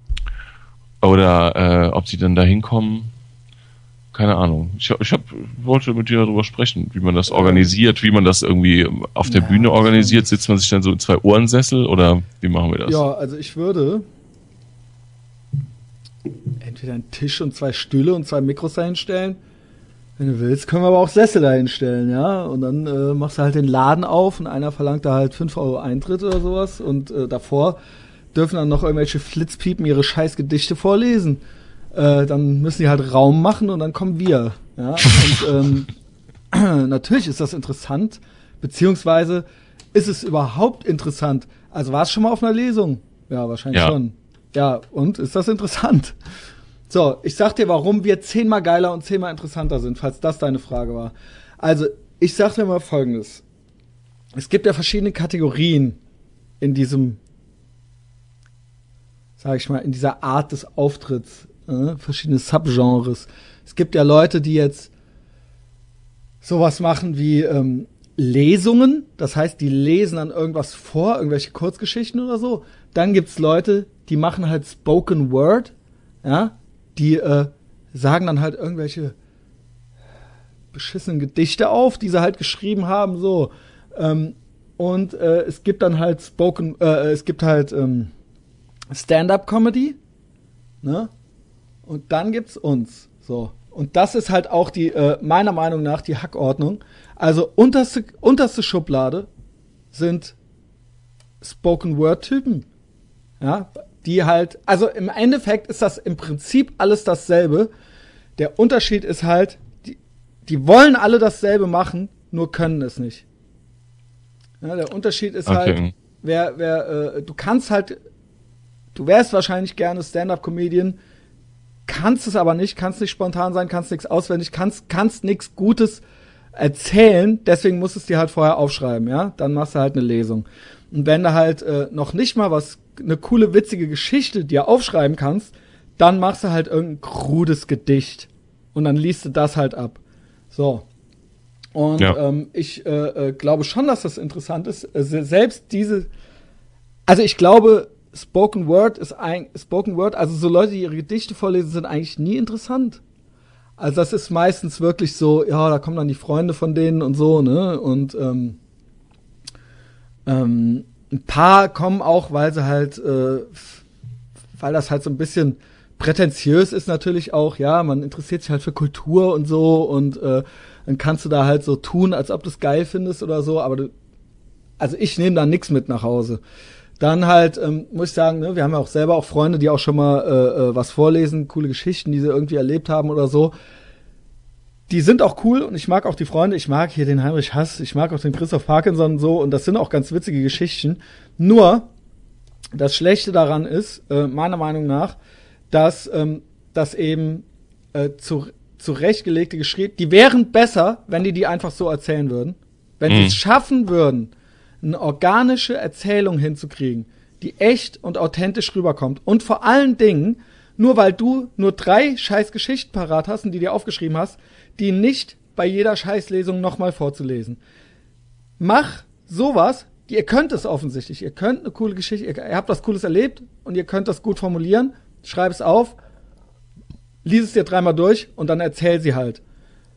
oder äh, ob sie dann da hinkommen. Keine Ahnung. Ich, ich hab, wollte mit dir darüber sprechen, wie man das organisiert, wie man das irgendwie auf der Ja, Bühne organisiert. Sitzt man sich dann so in zwei Ohrensessel oder wie machen wir das? Ja, also ich würde entweder einen Tisch und zwei Stühle und zwei Mikros dahinstellen. Wenn du willst, können wir aber auch Sessel dahinstellen, ja. Und dann äh, machst du halt den Laden auf und einer verlangt da halt 5 Euro Eintritt oder sowas. Und äh, davor dürfen dann noch irgendwelche Flitzpiepen ihre scheiß Gedichte vorlesen. Äh, dann müssen die halt Raum machen und dann kommen wir. Ja. Und ähm, (clears throat) natürlich ist das interessant, beziehungsweise ist es überhaupt interessant? Also war es schon mal auf einer Lesung? Ja, wahrscheinlich Ja. schon. Ja, und ist das interessant? So, ich sag dir, warum wir zehnmal geiler und zehnmal interessanter sind, falls das deine Frage war. Also, ich sag dir mal Folgendes. Es gibt ja verschiedene Kategorien in diesem, sag ich mal, in dieser Art des Auftritts, äh, verschiedene Subgenres. Es gibt ja Leute, die jetzt sowas machen wie ähm, Lesungen, das heißt, die lesen dann irgendwas vor, irgendwelche Kurzgeschichten oder so. Dann gibt's Leute, die machen halt Spoken Word, ja, die äh, sagen dann halt irgendwelche beschissenen Gedichte auf, die sie halt geschrieben haben, so. Ähm, und äh, es gibt dann halt Spoken, äh, es gibt halt ähm, Stand-up-Comedy, ne? Und dann gibt's uns, so. Und das ist halt auch die, äh, meiner Meinung nach, die Hackordnung. Also unterste, unterste Schublade sind Spoken-Word-Typen. Ja, die halt, also im Endeffekt ist das im Prinzip alles dasselbe. Der Unterschied ist halt, die, die wollen alle dasselbe machen, nur können es nicht. Ja, der Unterschied ist Okay. halt, wer, wer, äh, du kannst halt, du wärst wahrscheinlich gerne Stand-up-Comedian, kannst es aber nicht, kannst nicht spontan sein, kannst nichts auswendig, kannst, kannst nichts Gutes erzählen, deswegen musst du es dir halt vorher aufschreiben, ja, dann machst du halt eine Lesung. Und wenn du halt äh, noch nicht mal was, eine coole, witzige Geschichte dir aufschreiben kannst, dann machst du halt irgendein krudes Gedicht und dann liest du das halt ab. So. Und Ja. ähm, ich äh, äh, glaube schon, dass das interessant ist. Äh, se- selbst diese, also ich glaube, Spoken Word ist ein Spoken Word, also so Leute, die ihre Gedichte vorlesen, sind eigentlich nie interessant. Also das ist meistens wirklich so, ja, da kommen dann die Freunde von denen und so, ne? Und ähm, ähm, ein paar kommen auch, weil sie halt, äh, weil das halt so ein bisschen prätentiös ist natürlich auch, ja, man interessiert sich halt für Kultur und so und äh, dann kannst du da halt so tun, als ob du es geil findest oder so, aber du, also ich nehme da nichts mit nach Hause. Dann halt, ähm, muss ich sagen, ne, wir haben ja auch selber auch Freunde, die auch schon mal äh, äh, was vorlesen, coole Geschichten, die sie irgendwie erlebt haben oder so. Die sind auch cool und ich mag auch die Freunde. Ich mag hier den Heinrich Hass, ich mag auch den Christoph Parkinson und so und das sind auch ganz witzige Geschichten. Nur, das Schlechte daran ist, äh, meiner Meinung nach, dass ähm, das eben äh, zu, zurechtgelegte Geschichten, die wären besser, wenn die die einfach so erzählen würden. Wenn sie Mhm. es schaffen würden, eine organische Erzählung hinzukriegen, die echt und authentisch rüberkommt. Und vor allen Dingen, nur weil du nur drei scheiß Geschichten parat hast und die dir aufgeschrieben hast, die nicht bei jeder Scheißlesung nochmal vorzulesen. Mach sowas, ihr könnt es offensichtlich, ihr könnt eine coole Geschichte, ihr, habt was Cooles erlebt und ihr könnt das gut formulieren, schreib es auf, lies es dir dreimal durch und dann erzähl sie halt.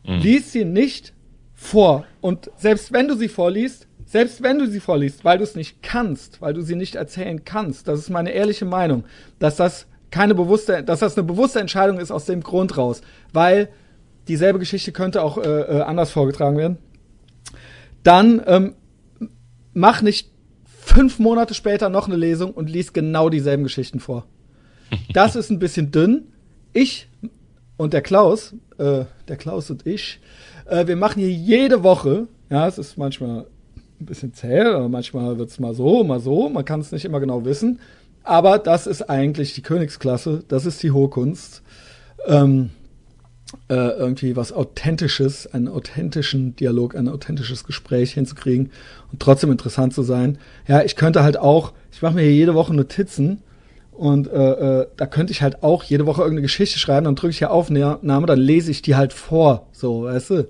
Mhm. Lies sie nicht vor. Und selbst wenn du sie vorliest, selbst wenn du sie vorliest, weil du es nicht kannst, weil du sie nicht erzählen kannst, das ist meine ehrliche Meinung, dass das keine bewusste, dass das eine bewusste Entscheidung ist aus dem Grund raus, weil dieselbe Geschichte könnte auch äh, äh, anders vorgetragen werden. Dann ähm, mach nicht fünf Monate später noch eine Lesung und lies genau dieselben Geschichten vor. (laughs) Das ist ein bisschen dünn. Ich und der Klaus, äh, der Klaus und ich, äh, wir machen hier jede Woche, ja, es ist manchmal ein bisschen zäh, manchmal wird's mal so, mal so, man kann es nicht immer genau wissen. Aber das ist eigentlich die Königsklasse, das ist die hohe Kunst. Ähm, äh, irgendwie was Authentisches, einen authentischen Dialog, ein authentisches Gespräch hinzukriegen und trotzdem interessant zu sein. Ja, ich könnte halt auch, ich mache mir hier jede Woche Notizen und äh, äh, da könnte ich halt auch jede Woche irgendeine Geschichte schreiben, dann drücke ich hier Aufnahme, dann lese ich die halt vor, so, weißt du.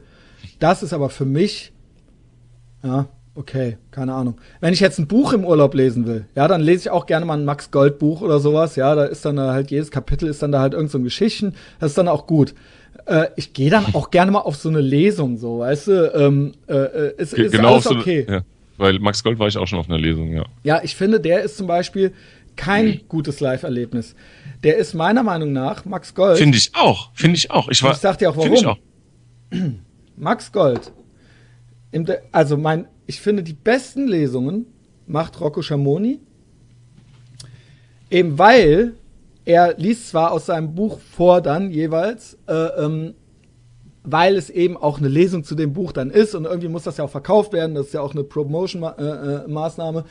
Das ist aber für mich, ja, okay, keine Ahnung. Wenn ich jetzt ein Buch im Urlaub lesen will, ja, dann lese ich auch gerne mal ein Max Gold Buch oder sowas, ja, da ist dann halt jedes Kapitel ist dann da halt irgend so ein Geschichten, das ist dann auch gut. Äh, ich gehe dann auch gerne mal auf so eine Lesung, so, weißt du, ähm, äh, äh ist, ist genau alles so, okay. Ja, weil Max Gold war ich auch schon auf einer Lesung, ja. Ja, ich finde, der ist zum Beispiel kein gutes Live-Erlebnis. Der ist meiner Meinung nach, Max Gold, Finde ich auch, finde ich auch. Ich war, ich sag dir auch finde ich warum. auch. (clears throat) Max Gold, also mein, ich finde, die besten Lesungen macht Rocco Schamoni, eben weil er liest zwar aus seinem Buch vor dann jeweils, äh, ähm, weil es eben auch eine Lesung zu dem Buch dann ist und irgendwie muss das ja auch verkauft werden, das ist ja auch eine Promotion-Maßnahme.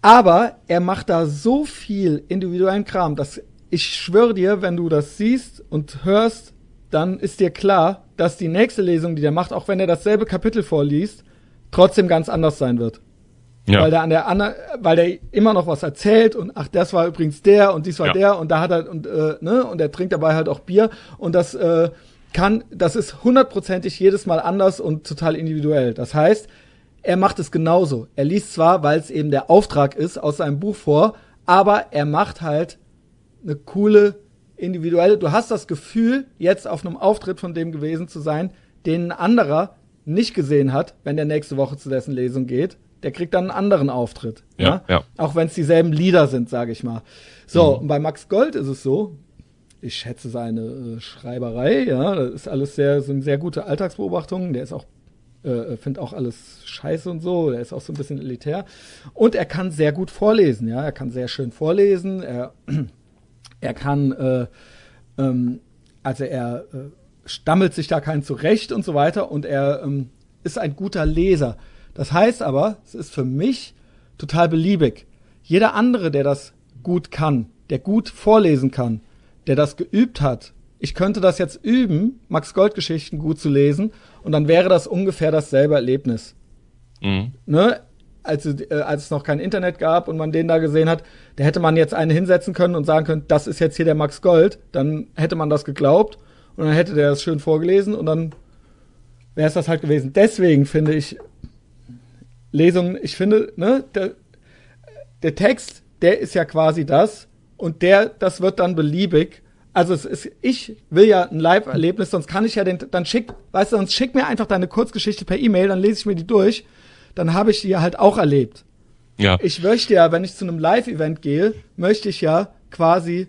Aber er macht da so viel individuellen Kram, dass ich schwöre dir, wenn du das siehst und hörst, dann ist dir klar, dass die nächste Lesung, die der macht, auch wenn er dasselbe Kapitel vorliest, trotzdem ganz anders sein wird. Ja. Weil der an der Anna, weil der immer noch was erzählt und ach, das war übrigens der und dies war Ja. der und da hat er und äh, ne und er trinkt dabei halt auch Bier und das äh, kann, das ist hundertprozentig jedes Mal anders und total individuell. Das heißt, er macht es genauso. Er liest zwar, weil es eben der Auftrag ist, aus seinem Buch vor, aber er macht halt eine coole individuelle. Du hast das Gefühl, jetzt auf einem Auftritt von dem gewesen zu sein, den ein anderer nicht gesehen hat, wenn der nächste Woche zu dessen Lesung geht. Der kriegt dann einen anderen Auftritt. Ja, ja. Auch wenn es dieselben Lieder sind, sage ich mal. So, und bei Max Gold ist es so, ich schätze seine äh, Schreiberei, ja, das ist alles sehr, sind sehr gute Alltagsbeobachtungen. Der ist auch, äh, findet auch alles scheiße und so. Der ist auch so ein bisschen elitär. Und er kann sehr gut vorlesen, ja. Er kann sehr schön vorlesen. Er, er kann, äh, ähm, also er äh, stammelt sich da keinen zurecht und so weiter. Und er ähm, ist ein guter Leser. Das heißt aber, es ist für mich total beliebig. Jeder andere, der das gut kann, der gut vorlesen kann, der das geübt hat, ich könnte das jetzt üben, Max Gold Geschichten gut zu lesen, und dann wäre das ungefähr dasselbe Erlebnis. Mhm. Ne? Als, äh, als es noch kein Internet gab und man den da gesehen hat, da hätte man jetzt einen hinsetzen können und sagen können, das ist jetzt hier der Max Gold, dann hätte man das geglaubt und dann hätte der das schön vorgelesen und dann wäre es das halt gewesen. Deswegen finde ich Lesungen, ich finde, ne, der, der Text, der ist ja quasi das und der, das wird dann beliebig. Also es ist, ich will ja ein Live-Erlebnis, sonst kann ich ja den, dann schick, weißt du, sonst schick mir einfach deine Kurzgeschichte per E-Mail, dann lese ich mir die durch, dann habe ich die ja halt auch erlebt. Ja. Ich möchte ja, wenn ich zu einem Live-Event gehe, möchte ich ja quasi,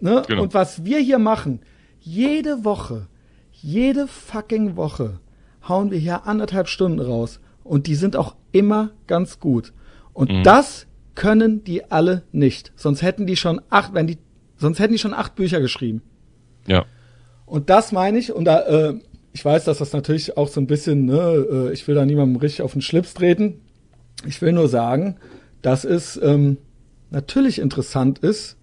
ne, Genau. und was wir hier machen, jede Woche, jede fucking Woche hauen wir hier anderthalb Stunden raus und die sind auch immer ganz gut. Und Mhm. das können die alle nicht. Sonst hätten die schon acht, wenn die, sonst hätten die schon acht Bücher geschrieben. Ja. Und das meine ich, und da, äh, ich weiß, dass das natürlich auch so ein bisschen, ne, äh, ich will da niemandem richtig auf den Schlips treten. Ich will nur sagen, dass es ähm, natürlich interessant ist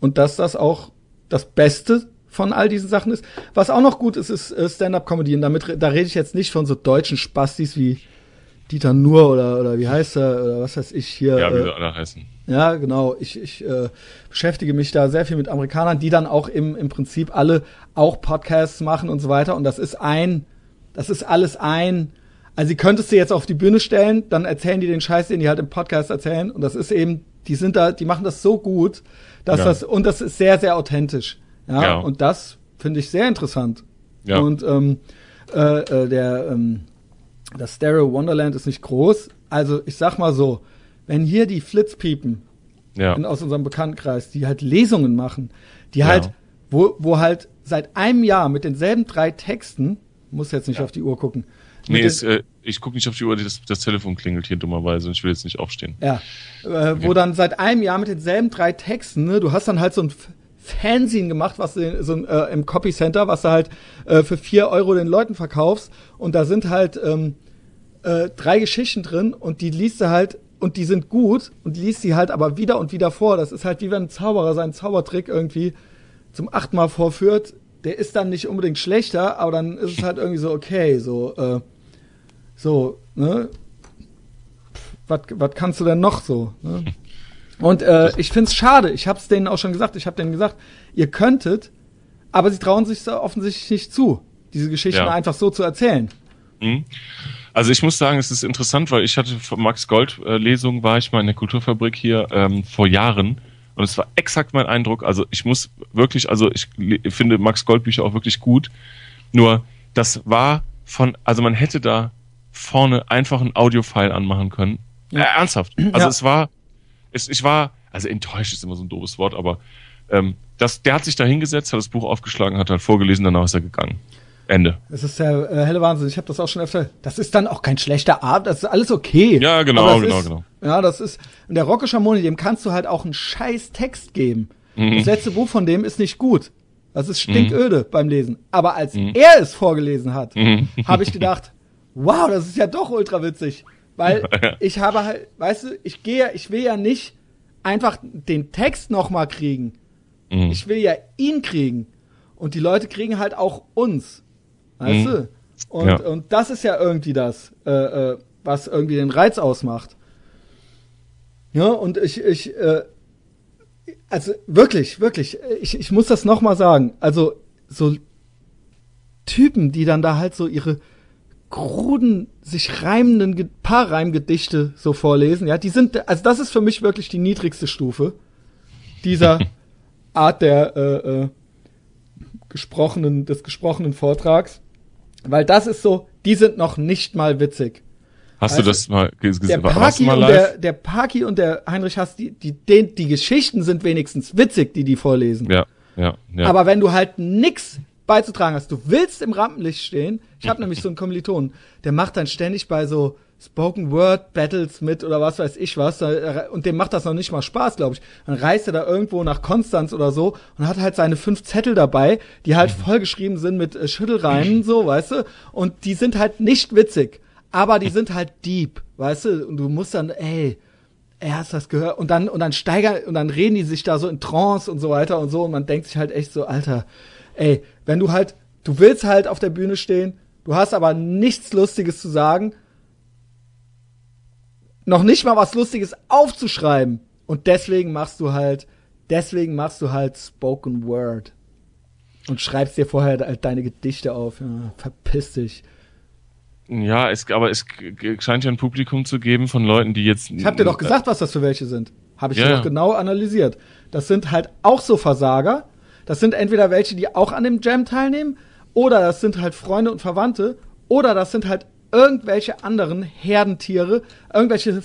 und dass das auch das Beste von all diesen Sachen ist. Was auch noch gut ist, ist äh, Stand-up-Comedy. Und damit, da rede ich jetzt nicht von so deutschen Spastis wie Dieter Nuhr oder, oder wie heißt er, oder was weiß ich hier. Ja, wie äh, sie alle heißen. Ja, genau. Ich, ich äh, beschäftige mich da sehr viel mit Amerikanern, die dann auch im, im Prinzip alle auch Podcasts machen und so weiter. Und das ist ein, das ist alles ein. Also sie könntest du jetzt auf die Bühne stellen, dann erzählen die den Scheiß, den die halt im Podcast erzählen. Und das ist eben, die sind da, die machen das so gut, dass Ja. das, und das ist sehr, sehr authentisch. Ja, Ja. und das finde ich sehr interessant. Ja. Und ähm, äh, äh, der, ähm, das Stereo Wonderland ist nicht groß. Also ich sag mal so, wenn hier die Flitzpiepen Ja. in, aus unserem Bekanntenkreis, die halt Lesungen machen, die Ja. halt, wo, wo halt seit einem Jahr mit denselben drei Texten, muss jetzt nicht auf die Uhr gucken. Nee, es, äh, ich gucke nicht auf die Uhr, das, das Telefon klingelt hier dummerweise und ich will jetzt nicht aufstehen. Ja, äh, wo dann seit einem Jahr mit denselben drei Texten, ne, du hast dann halt so ein Fanzine gemacht, was du so ein, äh, im Copy Center, was du halt äh, für vier Euro den Leuten verkaufst und da sind halt ähm, äh, drei Geschichten drin und die liest du halt und die sind gut und liest sie halt aber wieder und wieder vor. Das ist halt wie wenn ein Zauberer seinen Zaubertrick irgendwie zum achten Mal vorführt. Der ist dann nicht unbedingt schlechter, aber dann ist es halt irgendwie so okay, so äh, so, ne? Was kannst du denn noch so? Ne? Und äh, ich find's schade. Ich hab's denen auch schon gesagt. Ich hab denen gesagt, ihr könntet, aber sie trauen sich offensichtlich nicht zu, diese Geschichten Ja. einfach so zu erzählen. Mhm. Also ich muss sagen, es ist interessant, weil ich hatte von Max Gold äh, Lesung, war ich mal in der Kulturfabrik hier ähm, vor Jahren und es war exakt mein Eindruck. Also ich muss wirklich, also ich finde Max Gold Bücher auch wirklich gut. Nur das war von, also man hätte da vorne einfach ein Audiofile anmachen können. Ja. Äh, ernsthaft. Also Ja. es war, es, ich war, also enttäuscht ist immer so ein doofes Wort, aber ähm, das, der hat sich da hingesetzt, hat das Buch aufgeschlagen, hat halt vorgelesen, danach ist er gegangen. Ende. Das ist der äh, helle Wahnsinn. Ich habe das auch schon öfter. Das ist dann auch kein schlechter Abend. Das ist alles okay. Ja, genau, genau, ist, genau. Ja, das ist. Und der Rocco Schamoni, dem kannst du halt auch einen scheiß Text geben. Mhm. Das letzte Buch von dem ist nicht gut. Das ist stinköde beim Lesen. Aber als Mhm. er es vorgelesen hat, Mhm. (laughs) habe ich gedacht, wow, das ist ja doch ultra witzig. Weil (laughs) Ja. ich habe halt, weißt du, ich gehe, ja- ich will ja nicht einfach den Text noch mal kriegen. Mhm. Ich will ja ihn kriegen. Und die Leute kriegen halt auch uns. Weißt Mhm. du? Und, Ja. und das ist ja irgendwie das, äh, äh, was irgendwie den Reiz ausmacht. Ja, und ich, ich, äh, also wirklich, wirklich, ich, ich muss das nochmal sagen. Also, so Typen, die dann da halt so ihre kruden, sich reimenden Ge- Paarreimgedichte so vorlesen, ja, die sind, also das ist für mich wirklich die niedrigste Stufe dieser (laughs) Art der äh, äh, gesprochenen, des gesprochenen Vortrags. Weil das ist so, die sind noch nicht mal witzig. Hast Weißt du das mal ge- Der gesehen? Du Paki, mal und live? der, der Paki und der Heinrich Hass, die, die, den, die Geschichten sind wenigstens witzig, die die vorlesen. ja, ja, ja. Aber wenn du halt nix beizutragen hast, du willst im Rampenlicht stehen. Ich habe (laughs) nämlich so einen Kommiliton, der macht dann ständig bei so Spoken Word Battles mit oder was weiß ich was da- und dem macht das noch nicht mal Spaß, glaube ich. Dann reist er da irgendwo nach Konstanz oder so und hat halt seine fünf Zettel dabei, die halt vollgeschrieben sind mit äh, Schüttelreimen so, weißt du? Und die sind halt nicht witzig, aber die sind halt deep, weißt du? Und du musst dann, ey, ey, hast das gehört? Und dann, und dann steigern, und dann reden die sich da so in Trance und so weiter und so. Und man denkt sich halt echt so, Alter, ey, wenn du halt, du willst halt auf der Bühne stehen, du hast aber nichts Lustiges zu sagen, noch nicht mal was Lustiges aufzuschreiben. Und deswegen machst du halt, deswegen machst du halt Spoken Word. Und schreibst dir vorher halt deine Gedichte auf. Ja, verpiss dich. ja, es, aber es scheint ja ein Publikum zu geben von Leuten, die jetzt. Ich hab dir doch gesagt, was das für welche sind. Habe ich Ja, dir doch genau analysiert. Das sind halt auch so Versager. Das sind entweder welche, die auch an dem Jam teilnehmen, oder das sind halt Freunde und Verwandte, oder das sind halt irgendwelche anderen Herdentiere, irgendwelche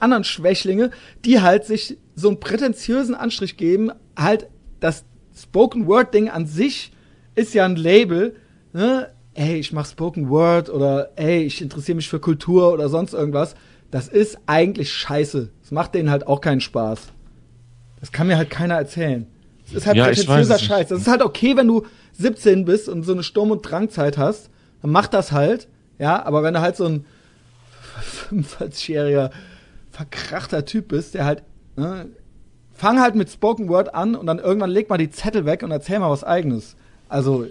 anderen Schwächlinge, die halt sich so einen prätentiösen Anstrich geben. Halt, das Spoken Word Ding an sich ist ja ein Label, ne? Ey, ich mach Spoken Word oder ey, ich interessiere mich für Kultur oder sonst irgendwas. Das ist eigentlich scheiße. Das macht denen halt auch keinen Spaß. Das kann mir halt keiner erzählen. Das ist halt Ja, prätentiöser. Scheiß. Das ist halt okay, wenn du 17 bist und so eine Sturm- und Drangzeit hast, dann mach das halt. Ja, aber wenn du halt so ein 45-jähriger verkrachter Typ bist, der halt, ne, fang halt mit Spoken Word an und dann irgendwann leg mal die Zettel weg und erzähl mal was eigenes. Also,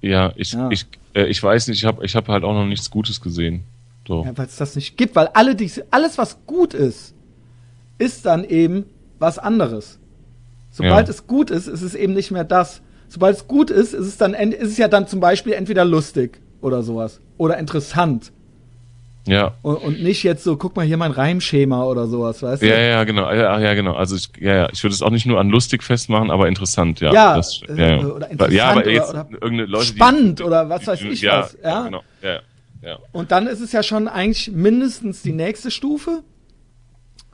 Ja, ich, Ja. ich, äh, ich weiß nicht, ich habe ich hab halt auch noch nichts Gutes gesehen. So. ja, weil es das nicht gibt, weil alle die, alles, was gut ist, ist dann eben was anderes. Sobald Ja. es gut ist, ist es eben nicht mehr das. Sobald es gut ist, ist es dann, ist es ja dann zum Beispiel entweder lustig oder sowas. Oder interessant. Ja. Und, und nicht jetzt so, guck mal hier mein Reimschema oder sowas, weißt du? Ja, ja, genau. Ja, ja, genau. Also ich, ja, ja, ich würde es auch nicht nur an lustig festmachen, aber interessant, ja. Ja, das, äh, ja, ja. oder interessant ja, aber oder- jetzt oder irgendeine Leute, spannend die, oder was weiß ich ja, was, ja? genau. Ja, ja. Und dann ist es ja schon eigentlich mindestens die nächste Stufe.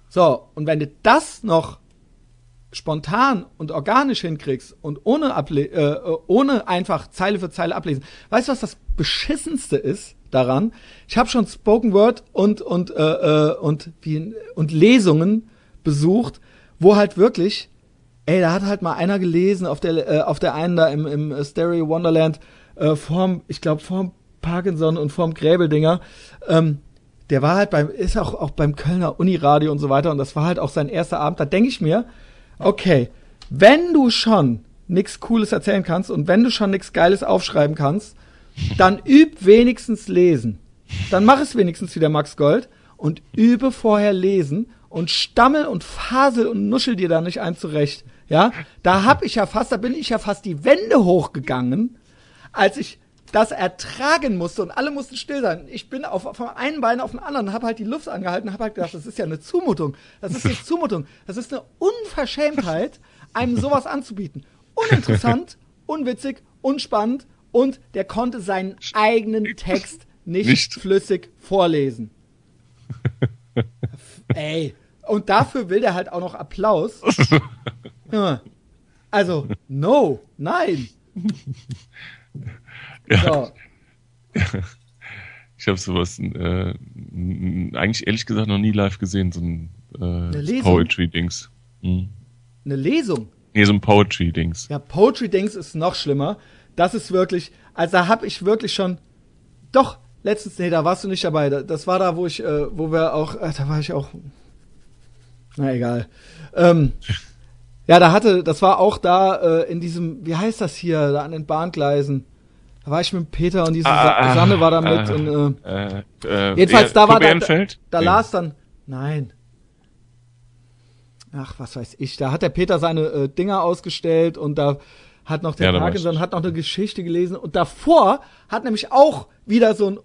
So, und wenn du das noch spontan und organisch hinkriegst und ohne, Able äh, ohne einfach Zeile für Zeile ablesen. Weißt du, was das beschissenste ist daran? Ich habe schon Spoken Word und und äh, äh, und wie und Lesungen besucht, wo halt wirklich, ey, da hat halt mal einer gelesen auf der äh, auf der einen da im im Stereo Wonderland äh, vorm, ich glaube vorm Parkinson und vorm Gräbeldinger. Ähm, der war halt beim, ist auch, auch beim Kölner Uniradio und so weiter und das war halt auch sein erster Abend. Da denke ich mir, okay, wenn du schon nix Cooles erzählen kannst und wenn du schon nix Geiles aufschreiben kannst, dann üb wenigstens lesen. Dann mach es wenigstens wie der Max Gold und übe vorher lesen und stammel und fasel und nuschel dir da nicht ein zurecht. Ja, da hab ich ja fast, da bin ich ja fast die Wände hochgegangen, als ich das ertragen musste und alle mussten still sein. Ich bin auf, vom einen Bein auf den anderen, habe halt die Luft angehalten, habe halt gedacht, das ist ja eine Zumutung. Das ist eine Zumutung. Das ist eine Unverschämtheit, einem sowas anzubieten. Uninteressant, unwitzig, unspannend und der konnte seinen eigenen Text nicht, nicht. flüssig vorlesen. (laughs) Ey, und dafür will der halt auch noch Applaus. (laughs) Also, no, nein. Ja. So. (laughs) Ich habe sowas äh, eigentlich ehrlich gesagt noch nie live gesehen, so ein äh, Poetry-Dings. Hm. Eine Lesung? Nee, so ein Poetry-Dings. Ja, Poetry-Dings ist noch schlimmer. Das ist wirklich, also da habe ich wirklich schon, doch, letztens, nee, da warst du nicht dabei. Das war da, wo ich, äh, wo wir auch, äh, da war ich auch, na egal. Ähm, ja, da hatte, das war auch da äh, in diesem, wie heißt das hier, da an den Bahngleisen. Da war ich mit Peter und diese ah, Sa Sanne war da mit. Ah, und, äh, äh, jedenfalls, da war da, da, da las dann. Nein. Ach, was weiß ich. Da hat der Peter seine äh, Dinger ausgestellt und da hat noch der ja, Parkinson hat noch eine Geschichte gelesen und davor hat nämlich auch wieder so ein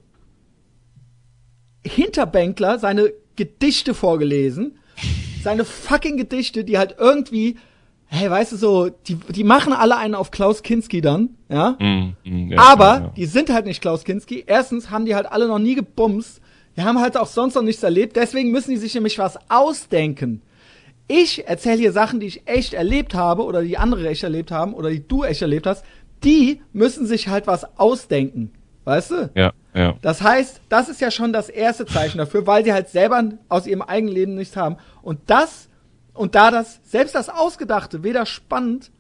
Hinterbänkler seine Gedichte vorgelesen. Seine fucking Gedichte, die halt irgendwie hey, weißt du so, die, die machen alle einen auf Klaus Kinski dann, ja. Mm, mm, ja Aber ja. die sind halt nicht Klaus Kinski. Erstens haben die halt alle noch nie gebumst. Die haben halt auch sonst noch nichts erlebt. Deswegen müssen die sich nämlich was ausdenken. Ich erzähle hier Sachen, die ich echt erlebt habe oder die andere echt erlebt haben oder die du echt erlebt hast. Die müssen sich halt was ausdenken. Weißt du? Ja, ja. Das heißt, das ist ja schon das erste Zeichen (laughs) dafür, weil sie halt selber aus ihrem eigenen Leben nichts haben. Und das und da das, selbst das Ausgedachte weder spannend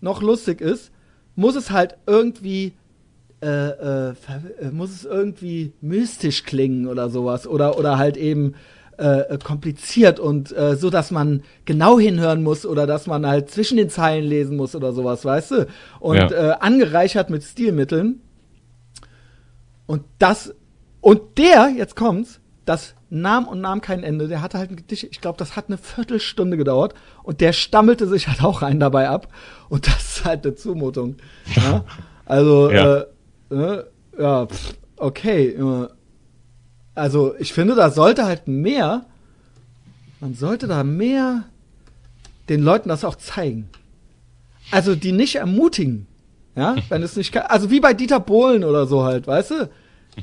noch lustig ist, muss es halt irgendwie, äh, äh, äh, muss es irgendwie mystisch klingen oder sowas. Oder, oder halt eben äh, äh, kompliziert und äh, so, dass man genau hinhören muss oder dass man halt zwischen den Zeilen lesen muss oder sowas, weißt du? Und ja. äh, angereichert mit Stilmitteln. Und das, und der, jetzt kommt's, das nahm und nahm kein Ende. Der hatte halt ein Gedicht, ich glaube, das hat eine Viertelstunde gedauert und der stammelte sich halt auch einen dabei ab. Und das ist halt eine Zumutung. Ja? (laughs) Also, ja, äh, ne? ja pff, okay. Also, ich finde, da sollte halt mehr, man sollte da mehr den Leuten das auch zeigen. Also, die nicht ermutigen. Ja, (laughs) wenn es nicht, also wie bei Dieter Bohlen oder so halt, weißt du?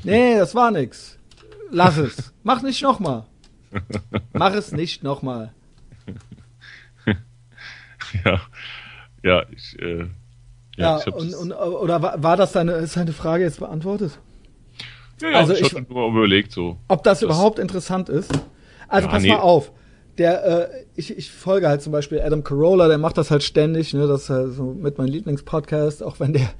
Nee, das war nix lass es. Mach nicht nochmal. Mach es nicht nochmal. (laughs) ja, ja, ich, äh, ja, ja ich und, und, oder war, war das deine, ist deine Frage jetzt beantwortet? Ja, ja also ich, ich nur überlegt so. Ob das, das überhaupt interessant ist? Also ja, pass nee. mal auf. Der, äh, ich, ich folge halt zum Beispiel Adam Carolla, der macht das halt ständig, ne, das ist halt so mit meinem Lieblingspodcast, auch wenn der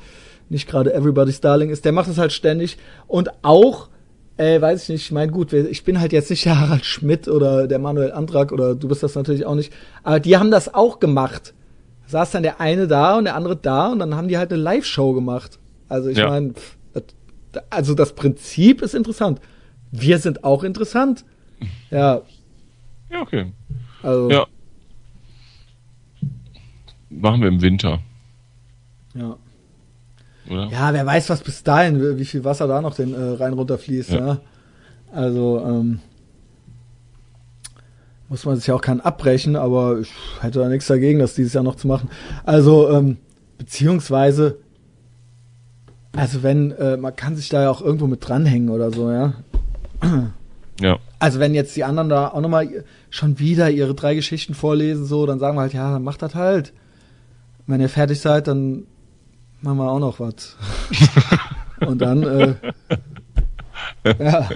nicht gerade Everybody's Darling ist, der macht das halt ständig und auch äh, weiß ich nicht, ich meine, gut, ich bin halt jetzt nicht der (laughs) Harald Schmidt oder der Manuel Antrag oder du bist das natürlich auch nicht, aber die haben das auch gemacht. Da saß dann der eine da und der andere da und dann haben die halt eine Live-Show gemacht. Also ich ja. meine, also das Prinzip ist interessant. Wir sind auch interessant. Ja. Ja, okay. Also. Ja. Machen wir im Winter. Ja. Oder? Ja, wer weiß, was bis dahin, wie viel Wasser da noch den äh, Rhein runterfließt. Ja. ja. Also ähm, muss man sich ja auch keinen abbrechen, aber ich hätte da nichts dagegen, das dieses Jahr noch zu machen. Also ähm, beziehungsweise, also wenn äh, man kann sich da ja auch irgendwo mit dranhängen oder so, ja. Ja. Also wenn jetzt die anderen da auch nochmal schon wieder ihre drei Geschichten vorlesen, so, dann sagen wir halt, ja, dann macht das halt. Wenn ihr fertig seid, dann machen wir auch noch was. (laughs) Und dann, äh, (laughs) ja.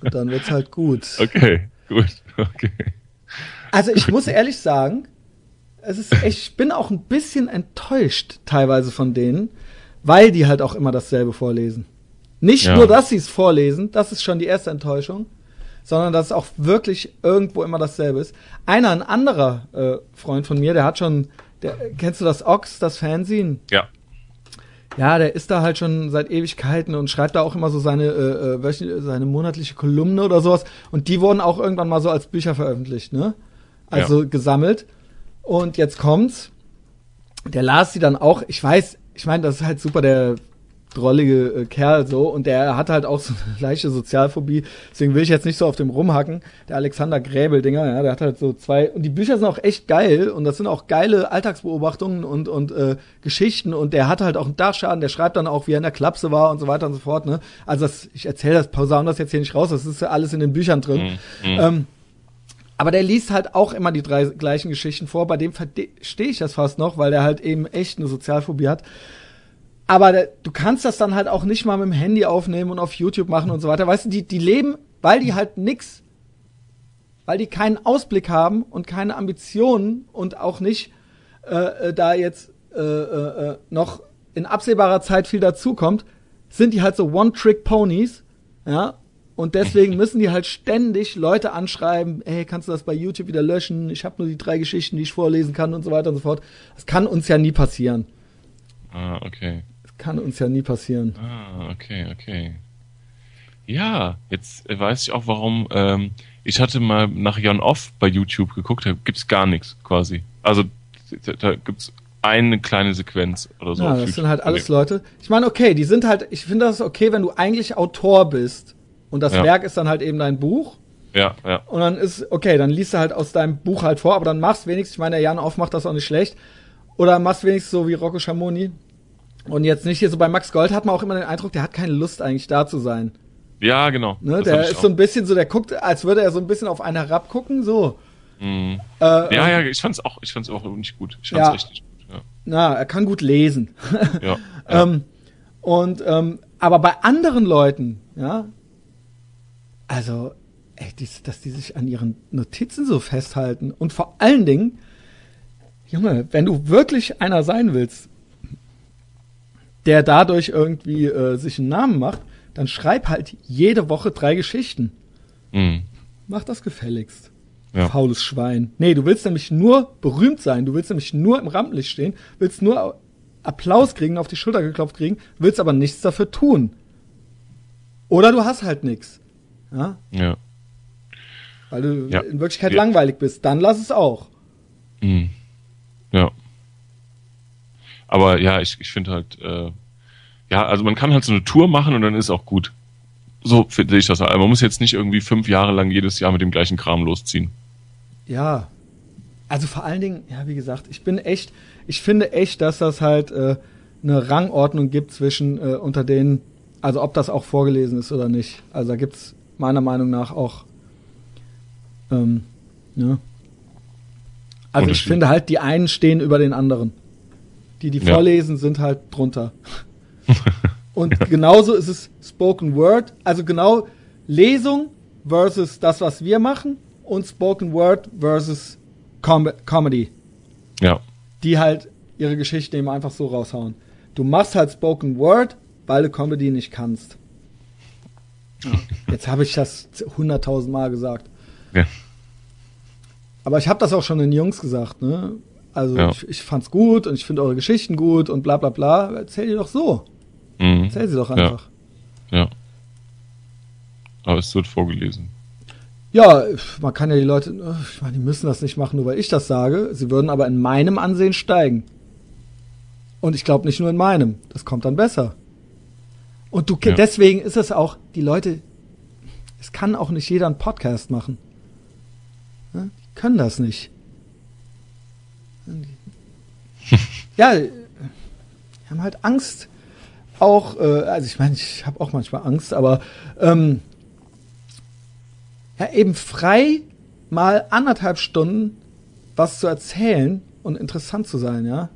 Und dann wird's halt gut. Okay, gut, okay. Also ich muss ehrlich sagen, es ist echt, ich bin auch ein bisschen enttäuscht teilweise von denen, weil die halt auch immer dasselbe vorlesen. Nicht Ja. nur, dass sie es vorlesen, das ist schon die erste Enttäuschung, sondern dass es auch wirklich irgendwo immer dasselbe ist. Einer, ein anderer äh, Freund von mir, der hat schon, der, kennst du das Ox, das Fanzine? Ja. Ja, der ist da halt schon seit Ewigkeiten und schreibt da auch immer so seine, äh, äh, seine monatliche Kolumne oder sowas. Und die wurden auch irgendwann mal so als Bücher veröffentlicht, ne? Also gesammelt. Und jetzt kommt's. Der las sie dann auch. Ich weiß, ich meine, das ist halt super der drollige äh, Kerl so und der hat halt auch so (laughs) eine leichte Sozialphobie. Deswegen will ich jetzt nicht so auf dem rumhacken. Der Alexander Gräbel-Dinger, ja, der hat halt so zwei und die Bücher sind auch echt geil und das sind auch geile Alltagsbeobachtungen und und äh, Geschichten und der hat halt auch einen Dachschaden. Der schreibt dann auch, wie er in der Klapse war und so weiter und so fort. Ne? Also das, ich erzähle das, pausaun das jetzt hier nicht raus. Das ist ja alles in den Büchern drin. Mhm. Ähm, aber der liest halt auch immer die drei gleichen Geschichten vor. Bei dem verstehe ich das fast noch, weil der halt eben echt eine Sozialphobie hat. Aber der, du kannst das dann halt auch nicht mal mit dem Handy aufnehmen und auf YouTube machen und so weiter. Weißt du, die, die leben, weil die halt nix, weil die keinen Ausblick haben und keine Ambitionen und auch nicht äh, äh, da jetzt äh, äh, äh, noch in absehbarer Zeit viel dazukommt, sind die halt so One-Trick-Ponies, ja, und deswegen müssen die halt ständig Leute anschreiben, ey, kannst du das bei YouTube wieder löschen? Ich habe nur die drei Geschichten, die ich vorlesen kann und so weiter und so fort. Das kann uns ja nie passieren. Ah, okay. Das kann uns ja nie passieren. Ah, okay, okay. Ja, jetzt weiß ich auch, warum. Ähm, ich hatte mal nach Jan Off bei YouTube geguckt, da gibt's gar nichts quasi. Also da, da gibt's eine kleine Sequenz oder so. Ja, das sind halt alles Leute. Ich meine, okay, die sind halt, ich finde das okay, wenn du eigentlich Autor bist und das Ja. Werk ist dann halt eben dein Buch Ja, ja. und dann ist, okay, dann liest du halt aus deinem Buch halt vor, aber dann machst wenigstens, ich meine, der Jan Off macht das auch nicht schlecht, oder machst wenigstens so wie Rocco Schamoni und jetzt nicht hier so bei Max Gold hat man auch immer den Eindruck, der hat keine Lust eigentlich da zu sein. Ja, genau. Ne? Der ist auch. so ein bisschen so, der guckt, als würde er so ein bisschen auf einen herabgucken, so. Mhm. Äh, Ja, ja, ich fand's auch, ich fand's auch nicht gut. Ich fand's Ja. nicht gut. Na, er kann gut lesen. Ja. ja. (laughs) ja. Ähm, und ähm, aber bei anderen Leuten, ja, also, ey, die, dass die sich an ihren Notizen so festhalten und vor allen Dingen, Junge, wenn du wirklich einer sein willst, der dadurch irgendwie äh, sich einen Namen macht, dann schreib halt jede Woche drei Geschichten. Mhm. Mach das gefälligst. Ja. Faules Schwein. Nee, du willst nämlich nur berühmt sein, du willst nämlich nur im Rampenlicht stehen, willst nur Applaus kriegen, auf die Schulter geklopft kriegen, willst aber nichts dafür tun. Oder du hast halt nichts. Ja? ja. Weil du Ja. in Wirklichkeit Ja. langweilig bist. Dann lass es auch. Mhm. Ja. Aber ja, ich, ich finde halt, äh, ja, also man kann halt so eine Tour machen und dann ist auch gut. So finde ich das. halt. Man muss jetzt nicht irgendwie fünf Jahre lang jedes Jahr mit dem gleichen Kram losziehen. Ja. Also vor allen Dingen, ja, wie gesagt, ich bin echt, ich finde echt, dass das halt äh, eine Rangordnung gibt zwischen äh, unter denen, also ob das auch vorgelesen ist oder nicht. Also da gibt's meiner Meinung nach auch, ähm, ja. Also ich finde halt, die einen stehen über den anderen. Die, die Ja. vorlesen, sind halt drunter. (laughs) Und genauso ist es Spoken Word, also genau Lesung versus das, was wir machen und Spoken Word versus Com Comedy, Ja. die halt ihre Geschichten eben einfach so raushauen. Du machst halt Spoken Word, weil du Comedy nicht kannst. Jetzt habe ich das hunderttausend Mal gesagt. ja. Aber ich habe das auch schon den Jungs gesagt, ne? Also Ja. ich, ich fand's gut und ich finde eure Geschichten gut und bla bla bla. Erzähl die doch so. Mhm. Erzähl sie doch Ja. einfach. Ja. Aber es wird vorgelesen. Ja, man kann ja die Leute, ich meine, die müssen das nicht machen, nur weil ich das sage. Sie würden aber in meinem Ansehen steigen. Und ich glaube nicht nur in meinem. Das kommt dann besser. Und du, Ja. deswegen ist es auch, die Leute, es kann auch nicht jeder einen Podcast machen. Die können das nicht. (laughs) ja, die haben halt Angst auch, äh, also ich meine, ich habe auch manchmal Angst, aber ähm, ja, eben frei mal anderthalb Stunden was zu erzählen und interessant zu sein, ja.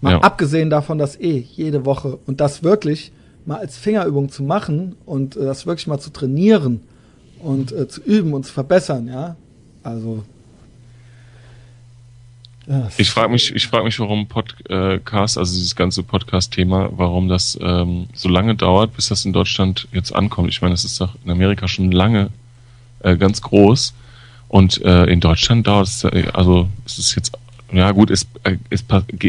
Mal Ja. abgesehen davon, dass eh jede Woche und das wirklich mal als Fingerübung zu machen und äh, das wirklich mal zu trainieren und äh, zu üben und zu verbessern, ja. Also. Ja, Ich frage mich, ich frage mich, warum Podcast, also dieses ganze Podcast-Thema, warum das ähm, so lange dauert, bis das in Deutschland jetzt ankommt. Ich meine, es ist doch in Amerika schon lange äh, ganz groß und äh, in Deutschland dauert es, äh, also es ist jetzt, ja gut, es, äh, es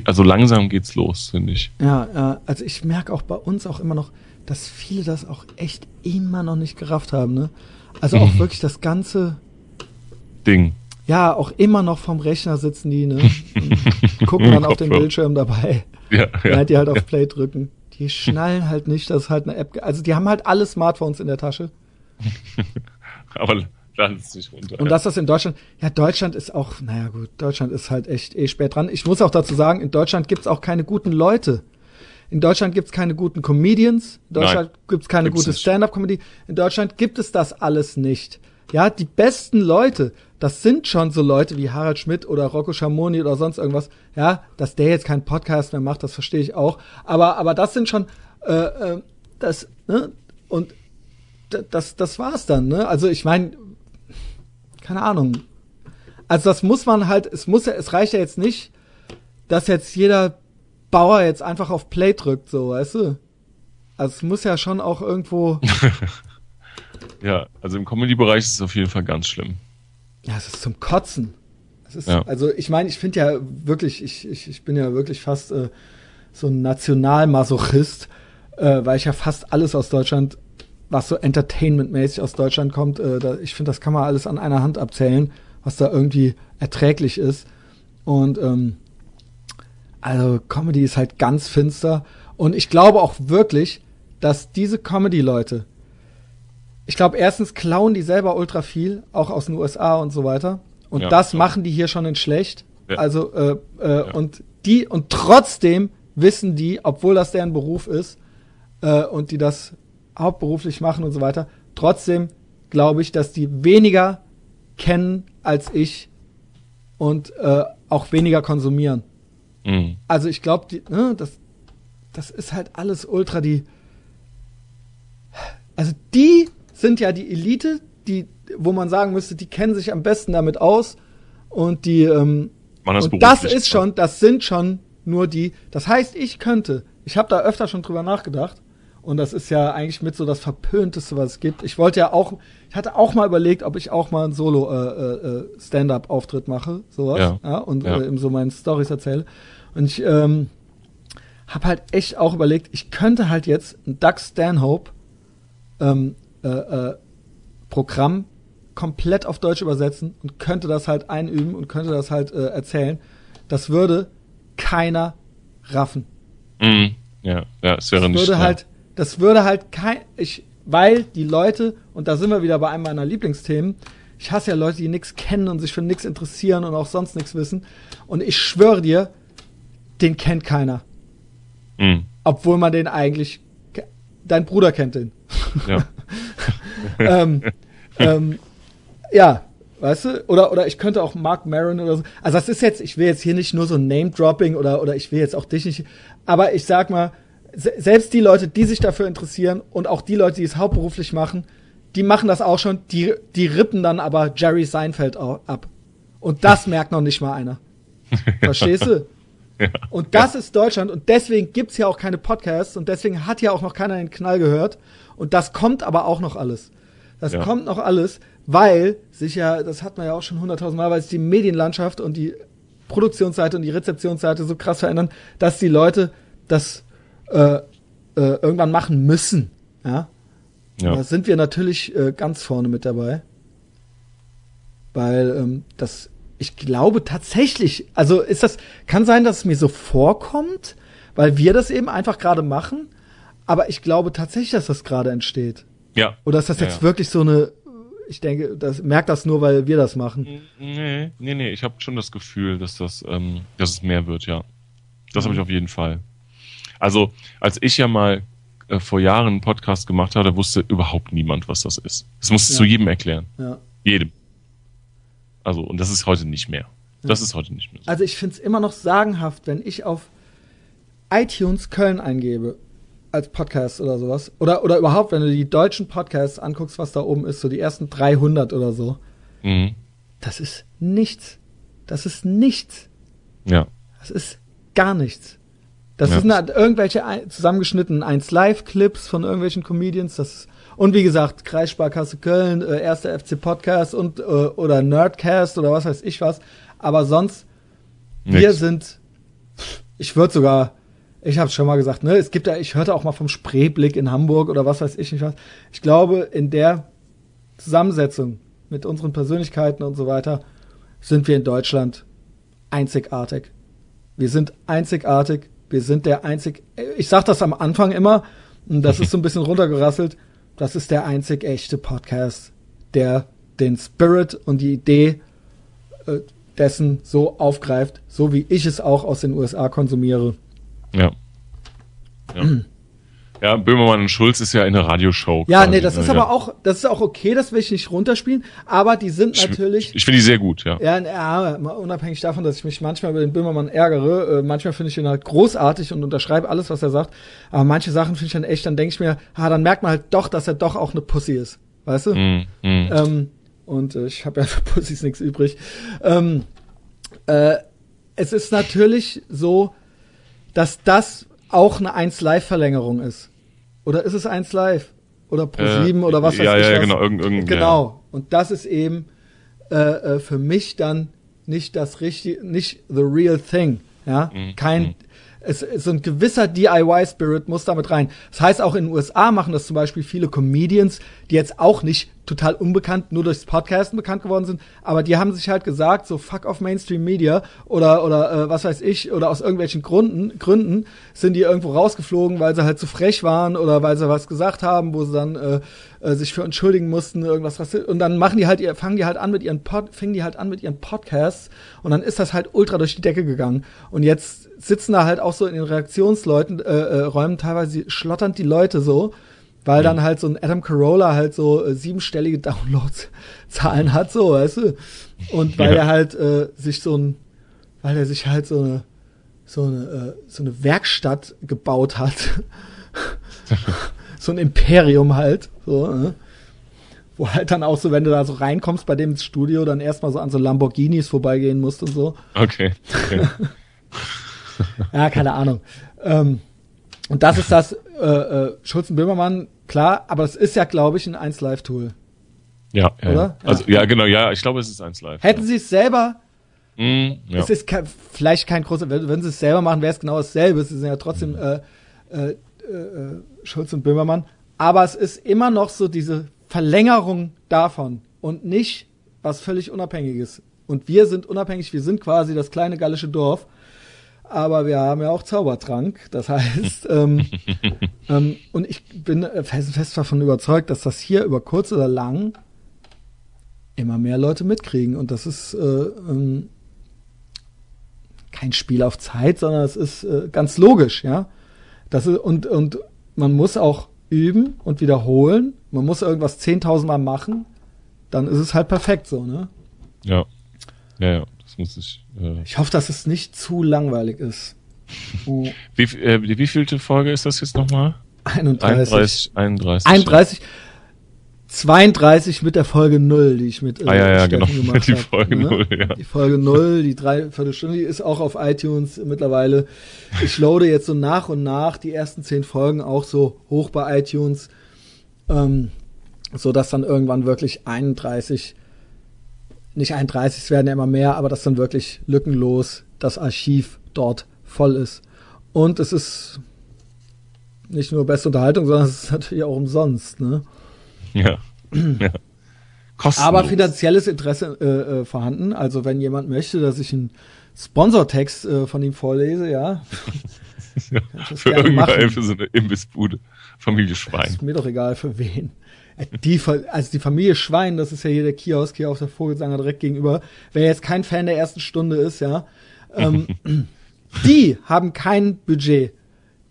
also langsam geht's los, finde ich. Ja, ja, also ich merke auch bei uns auch immer noch, dass viele das auch echt immer noch nicht gerafft haben, ne? Also auch Mhm. wirklich das ganze, Ding. ja, auch immer noch vom Rechner sitzen die, ne? (laughs) Gucken dann auf den. Bildschirm dabei, Ja, während die halt auf ja. Play drücken. Die schnallen halt nicht, dass halt eine App, also die haben halt alle Smartphones in der Tasche. (laughs) Aber es nicht runter. Und dass das in Deutschland, ja, Deutschland ist auch, naja gut, Deutschland ist halt echt eh spät dran. Ich muss auch dazu sagen, in Deutschland gibt's auch keine guten Leute. In Deutschland gibt's keine guten Comedians. In Deutschland gibt's keine gibt's gute. Stand-up-Comedy. In Deutschland gibt es das alles nicht. Ja, die besten Leute, das sind schon so Leute wie Harald Schmidt oder Rocco Schamoni oder sonst irgendwas. Ja, dass der jetzt keinen Podcast mehr macht, das verstehe ich auch. Aber, aber das sind schon, äh, äh, das, ne? Und das, das war's dann, ne? Also ich meine, keine Ahnung. Also das muss man halt, es muss ja, es reicht ja jetzt nicht, dass jetzt jeder Bauer jetzt einfach auf Play drückt, so, weißt du? Also es muss ja schon auch irgendwo, (laughs) Ja, also im Comedy-Bereich ist es auf jeden Fall ganz schlimm. ja, es ist zum Kotzen. Ist, Ja. also ich meine, ich finde ja wirklich, ich, ich, ich bin ja wirklich fast äh, so ein Nationalmasochist, äh, weil ich ja fast alles aus Deutschland, was so entertainmentmäßig aus Deutschland kommt, äh, da, ich finde, das kann man alles an einer Hand abzählen, was da irgendwie erträglich ist. Und ähm, also Comedy ist halt ganz finster. Und ich glaube auch wirklich, dass diese Comedy-Leute, ich glaube, erstens klauen die selber ultra viel, auch aus den USA und so weiter. Und Ja, das ja. machen die hier schon in schlecht. Ja. Also, äh, äh, und die, und trotzdem wissen die, obwohl das deren Beruf ist, äh, und die das hauptberuflich machen und so weiter, trotzdem glaube ich, dass die weniger kennen als ich und äh, auch weniger konsumieren. Mhm. Also ich glaube, ne, das, das ist halt alles ultra die. Also die sind ja die Elite, die, wo man sagen müsste, die kennen sich am besten damit aus und die ähm, Man und das ist schon, das sind schon nur die. Das heißt, ich könnte, ich habe da öfter schon drüber nachgedacht und das ist ja eigentlich mit so das verpönteste, was es gibt. Ich wollte ja auch, ich hatte auch mal überlegt, ob ich auch mal einen Solo äh, äh, äh, Stand-up-Auftritt mache, sowas, Ja. ja, und Ja. Äh, eben so meine Stories erzähle. Und ich ähm, habe halt echt auch überlegt, ich könnte halt jetzt ein Doug Stanhope ähm, äh, äh, Programm komplett auf Deutsch übersetzen und könnte das halt einüben und könnte das halt äh, erzählen. Das würde keiner raffen. Mhm. Ja, ja, es wäre Das nicht. würde ja. halt, das würde halt kein, ich, weil die Leute, und da sind wir wieder bei einem meiner Lieblingsthemen, ich hasse ja Leute, die nichts kennen und sich für nichts interessieren und auch sonst nichts wissen. Und ich schwöre dir, den kennt keiner. Mhm. Obwohl man den eigentlich, dein Bruder kennt den. Ja. (laughs) ähm, ähm, ja, weißt du? Oder, oder ich könnte auch Mark Maron oder so. Also das ist jetzt, ich will jetzt hier nicht nur so Name-Dropping oder, oder ich will jetzt auch dich nicht, aber ich sag mal, se selbst die Leute, die sich dafür interessieren und auch die Leute, die es hauptberuflich machen, die machen das auch schon, die, die rippen dann aber Jerry Seinfeld ab. Und das (laughs) merkt noch nicht mal einer. (laughs) Verstehst du? ja. Und das ist Deutschland und deswegen gibt's ja auch keine Podcasts und deswegen hat ja auch noch keiner den Knall gehört. Und das kommt aber auch noch alles. Das Ja. kommt noch alles, weil sich ja, das hat man ja auch schon hunderttausend Mal, weil sich die Medienlandschaft und die Produktionsseite und die Rezeptionsseite so krass verändern, dass die Leute das äh, äh, irgendwann machen müssen. Ja? ja. Da sind wir natürlich äh, ganz vorne mit dabei. Weil ähm, das, ich glaube tatsächlich, also ist das, kann sein, dass es mir so vorkommt, weil wir das eben einfach gerade machen, aber ich glaube tatsächlich, dass das gerade entsteht. ja. Oder ist das Ja, jetzt ja. wirklich so eine, ich denke, das merkt das nur, weil wir das machen. Nee, nee, nee, ich habe schon das Gefühl, dass das, ähm, dass es mehr wird, ja. Das habe ich auf jeden Fall. Also, als ich ja mal äh, vor Jahren einen Podcast gemacht da wusste überhaupt niemand, was das ist. Das musst du Ja. zu jedem erklären. Ja. Jedem. Also, und das ist heute nicht mehr. Das ist heute nicht mehr so. Also ich finde es immer noch sagenhaft, wenn ich auf iTunes Köln eingebe als Podcast oder sowas. Oder, oder überhaupt, wenn du die deutschen Podcasts anguckst, was da oben ist, so die ersten 300 oder so. Mhm. Das ist nichts. Das ist nichts. Ja. Das ist gar nichts. Das Ja. sind halt irgendwelche ein- zusammengeschnittenen 1 Live-Clips von irgendwelchen Comedians. Das ist, und wie gesagt, Kreissparkasse Köln, äh, erster FC Podcast und äh, oder Nerdcast oder was weiß ich was. Aber sonst, wir Nix. sind, ich würde sogar, ich habe schon mal gesagt, ne, es gibt ja, ich hörte auch mal vom Spreeblick in Hamburg oder was weiß ich nicht was. Ich glaube, in der Zusammensetzung mit unseren Persönlichkeiten und so weiter sind wir in Deutschland einzigartig. Wir sind einzigartig. Wir sind der einzig. Ich sag das am Anfang immer, und das ist so ein bisschen (laughs) runtergerasselt. Das ist der einzig echte Podcast, der den Spirit und die Idee äh, dessen so aufgreift, so wie ich es auch aus den USA konsumiere. Ja. Ja. (clears throat) ja, Böhmermann und Schulz ist ja in der Radioshow. Ja, quasi, nee, das ne, ist ja. aber auch, das ist auch okay, das will ich nicht runterspielen, aber die sind Ich- natürlich. Ich, finde die sehr gut, ja. Ja, ja, unabhängig davon, dass ich mich manchmal über den Böhmermann ärgere, äh, manchmal finde ich ihn halt großartig und unterschreibe alles, was er sagt. Aber manche Sachen finde ich dann echt, dann denke ich mir, ah, dann merkt man halt doch, dass er doch auch eine Pussy ist. Weißt du? Mhm. Mhm. Ähm, und äh, ich habe ja für Pussys nichts übrig. Ähm, äh, es ist natürlich so, dass das auch eine 1 Live-Verlängerung ist. Oder ist es 1 Live? Oder Pro 7 Äh, oder was weiß ja, ich ja, was. genau, irgend- irgend- Genau. Und das ist eben äh, äh, für mich dann nicht das richtige, nicht the real thing. Ja, Mhm. kein, Mhm. Es, so ein gewisser DIY-Spirit muss damit rein. Das heißt, auch in den USA machen das zum Beispiel viele Comedians, die jetzt auch nicht total unbekannt, nur durchs Podcasten bekannt geworden sind, aber die haben sich halt gesagt, so fuck off Mainstream Media oder, oder äh, was weiß ich, oder aus irgendwelchen Gründen, Gründen sind die irgendwo rausgeflogen, weil sie halt zu frech waren oder weil sie was gesagt haben, wo sie dann äh, äh, sich für entschuldigen mussten, irgendwas rassi- und dann machen die halt ihr, fangen die halt an mit ihren Pod, fingen die halt an mit ihren Podcasts und dann ist das halt ultra durch die Decke gegangen. Und jetzt sitzen da halt auch so in den Reaktionsleuten, äh, äh, Räumen teilweise schlotternd die Leute so, weil dann halt so ein Adam Carolla halt so äh, siebenstellige (laughs) Downloadzahlen hat, so, weißt du? Und weil Ja. er halt äh, sich so ein, weil er sich halt so eine, so eine, äh, so eine Werkstatt gebaut hat. (laughs) so ein Imperium halt, so, ne? Wo halt dann auch so, wenn du da so reinkommst bei dem ins Studio, dann erstmal so an so Lamborghinis vorbeigehen musst und so. Okay. okay. (laughs) Ja, keine Ahnung. Ähm, und das ist das, äh, äh, Schulz und Böhmermann, klar, aber es ist ja, glaube ich, ein 1 Live-Tool. Ja, ja, Oder? ja. Also, ja, genau, ja, ich glaube, es ist eins live. Hätten sie es selber, ja. Mhm, ja. es ist kein, vielleicht kein großer, wenn, wenn sie es selber machen, wäre es genau dasselbe. Sie sind ja trotzdem äh, äh, äh, Schulz und Böhmermann. Aber es ist immer noch so diese Verlängerung davon und nicht was völlig Unabhängiges. Und wir sind unabhängig, wir sind quasi das kleine gallische Dorf. Aber wir haben ja auch Zaubertrank. Das heißt, (laughs) ähm, ähm, und ich bin fest, fest davon überzeugt, dass das hier über kurz oder lang immer mehr Leute mitkriegen. Und das ist äh, ähm, kein Spiel auf Zeit, sondern es ist äh, ganz logisch, ja. Das ist, und, und man muss auch üben und wiederholen. Man muss irgendwas 10.000 Mal machen. Dann ist es halt perfekt so, ne? ja. Ja, ja, das muss ich. Äh, Ich hoffe, dass es nicht zu langweilig ist. (laughs) Uh, wie, äh, wie vielte Folge ist das jetzt nochmal? 31. 31. 31. 31. 32 mit der Folge 0, die ich mit äh, Ah, ja, ja, genau. gemacht (laughs) Die hab, Folge ne? 0, ja. Die Folge 0, die Dreiviertelstunde, die ist auch auf iTunes mittlerweile. Ich loade jetzt so nach und nach die ersten zehn Folgen auch so hoch bei iTunes, ähm, so dass dann irgendwann wirklich 31, nicht 31, es werden ja immer mehr, aber dass dann wirklich lückenlos das Archiv dort voll ist. Und es ist nicht nur beste Unterhaltung, sondern es ist natürlich auch umsonst, ne? Ja. ja. Kostenlos. Aber finanzielles Interesse äh, äh, vorhanden. Also wenn jemand möchte, dass ich einen Sponsortext äh, von ihm vorlese, ja. (laughs) ja, für machen. für so eine Imbissbude. Familie Schwein. Ist mir doch egal für wen. Die, also die Familie Schwein, das ist ja hier der Kiosk hier auf der Vogelsanger direkt gegenüber. Wer jetzt kein Fan der ersten Stunde ist, ja, ähm, (laughs) die haben kein Budget.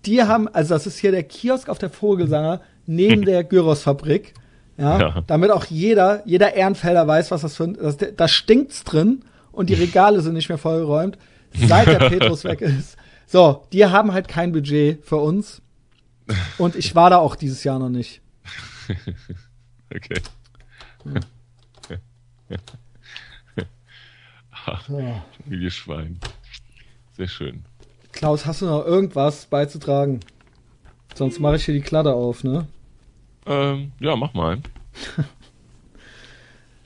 die haben, also das ist hier der Kiosk auf der Vogelsanger neben der (laughs) Gyrosfabrik. Ja, Ja. damit auch jeder, jeder Ehrenfelder weiß, was das für ein, das, da stinkt's drin und die Regale sind nicht mehr vollgeräumt, seit der Petrus weg (laughs) ist. So, die haben halt kein Budget für uns. Und ich war da auch dieses Jahr noch nicht. (laughs) Okay. (laughs) Familie Schwein. Sehr schön. Klaus, hast du noch irgendwas beizutragen? Sonst mache ich hier die Kladde auf, ne? Ähm, ja, mach mal.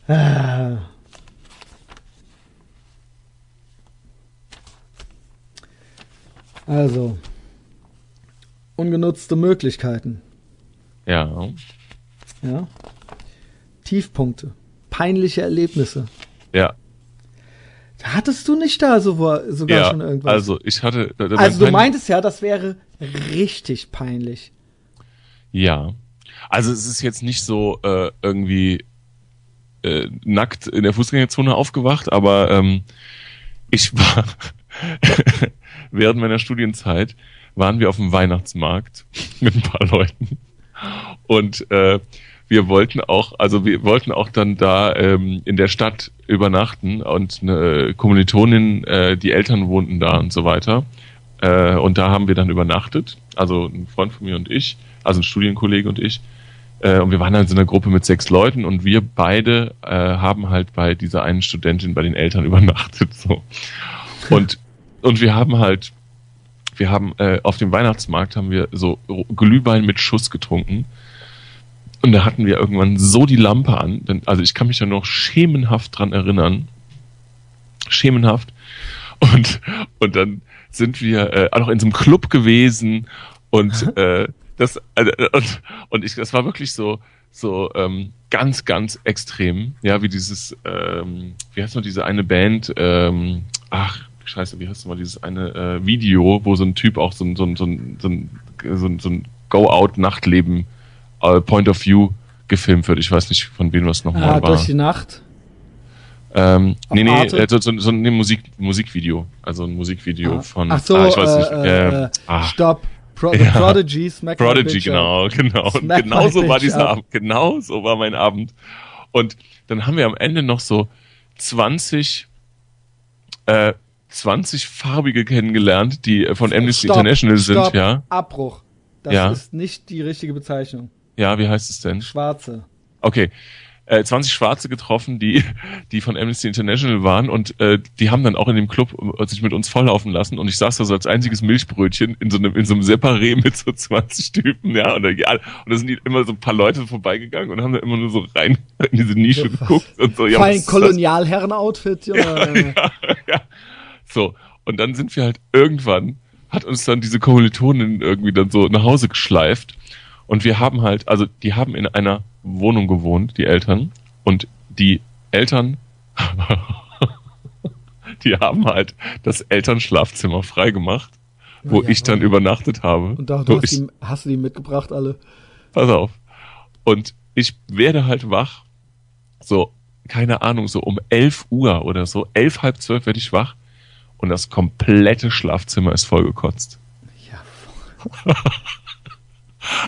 Ah. (laughs) Also, ungenutzte Möglichkeiten, Ja. Ja. Tiefpunkte, peinliche Erlebnisse. Ja. Hattest du nicht da so, sogar ja. schon irgendwas? Also, ich hatte. also du mein- meintest ja, das wäre richtig peinlich. Ja. Also, es ist jetzt nicht so äh, irgendwie äh, nackt in der Fußgängerzone aufgewacht, aber ähm, ich war (laughs) während meiner Studienzeit waren wir auf dem Weihnachtsmarkt mit ein paar Leuten und äh, wir wollten auch, also wir wollten auch dann da ähm, in der Stadt übernachten und eine Kommilitonin, äh, die Eltern wohnten da und so weiter. Äh, und da haben wir dann übernachtet, also ein Freund von mir und ich, also ein Studienkollege und ich. Äh, und wir waren halt in einer Gruppe mit sechs Leuten und wir beide äh, haben halt bei dieser einen Studentin bei den Eltern (laughs) übernachtet. So. Und, und wir haben halt, wir haben äh, auf dem Weihnachtsmarkt haben wir so Glühwein mit Schuss getrunken. Und da hatten wir irgendwann so die Lampe an, denn, also ich kann mich da noch schemenhaft dran erinnern. Schemenhaft. Und, und dann sind wir äh, auch noch in so einem Club gewesen und (laughs) äh, das also, und, und ich das war wirklich so so ähm, ganz ganz extrem ja wie dieses ähm, wie heißt noch diese eine Band ähm, ach scheiße wie heißt noch mal dieses eine äh, Video wo so ein Typ auch so ein so ein so ein so ein, so ein, so ein Go Out Nachtleben äh, Point of View gefilmt wird ich weiß nicht von wem das nochmal Ah, war durch die Nacht. ähm, Auf nee, nee, Arte? äh, so, so, so ein nee, Musik, Musikvideo. Also ein Musikvideo Ah. von. Ach so, ah, ich weiß nicht. äh, ähm, äh, ah, Stopp. Pro (laughs) Ja. Prodigy, Smack Prodigy, genau, genau. Smack (laughs) genau so war dieser. Abend. Genau so war mein Abend. Und dann haben wir am Ende noch so 20, äh, 20 Farbige kennengelernt, die äh, von Amnesty Stopp, International sind, Stopp, ja. Abbruch. Das Ja. ist nicht die richtige Bezeichnung. Ja, wie heißt es denn? Schwarze. Okay. Äh, 20 Schwarze getroffen, die, (laughs) die von Amnesty International waren und äh, die haben dann auch in dem Club äh, sich mit uns volllaufen lassen und ich saß da so als einziges Milchbrötchen in so einem, in so einem Separé (laughs) mit so 20 Typen, ja, und da, ja, und da sind die immer so ein paar Leute vorbeigegangen und haben da immer nur so rein (laughs) in diese Nische Ja, geguckt und so, ja, Vor allem? Kolonialherren-Outfit, Junge. ja, ja. So, und dann sind wir halt irgendwann, hat uns dann diese Kommilitonin irgendwie dann so nach Hause geschleift. Und wir haben halt, also die haben in einer Wohnung gewohnt, die Eltern. Und die Eltern, (laughs) die haben halt das Elternschlafzimmer freigemacht, wo Ja, ich dann ja. übernachtet habe. Und da, du hast, ich, die, hast du die mitgebracht, alle? pass auf. Und ich werde halt wach, so, keine Ahnung, so um 11 Uhr oder so, elf, halb zwölf werde ich wach und das komplette Schlafzimmer ist vollgekotzt. Ja. (laughs)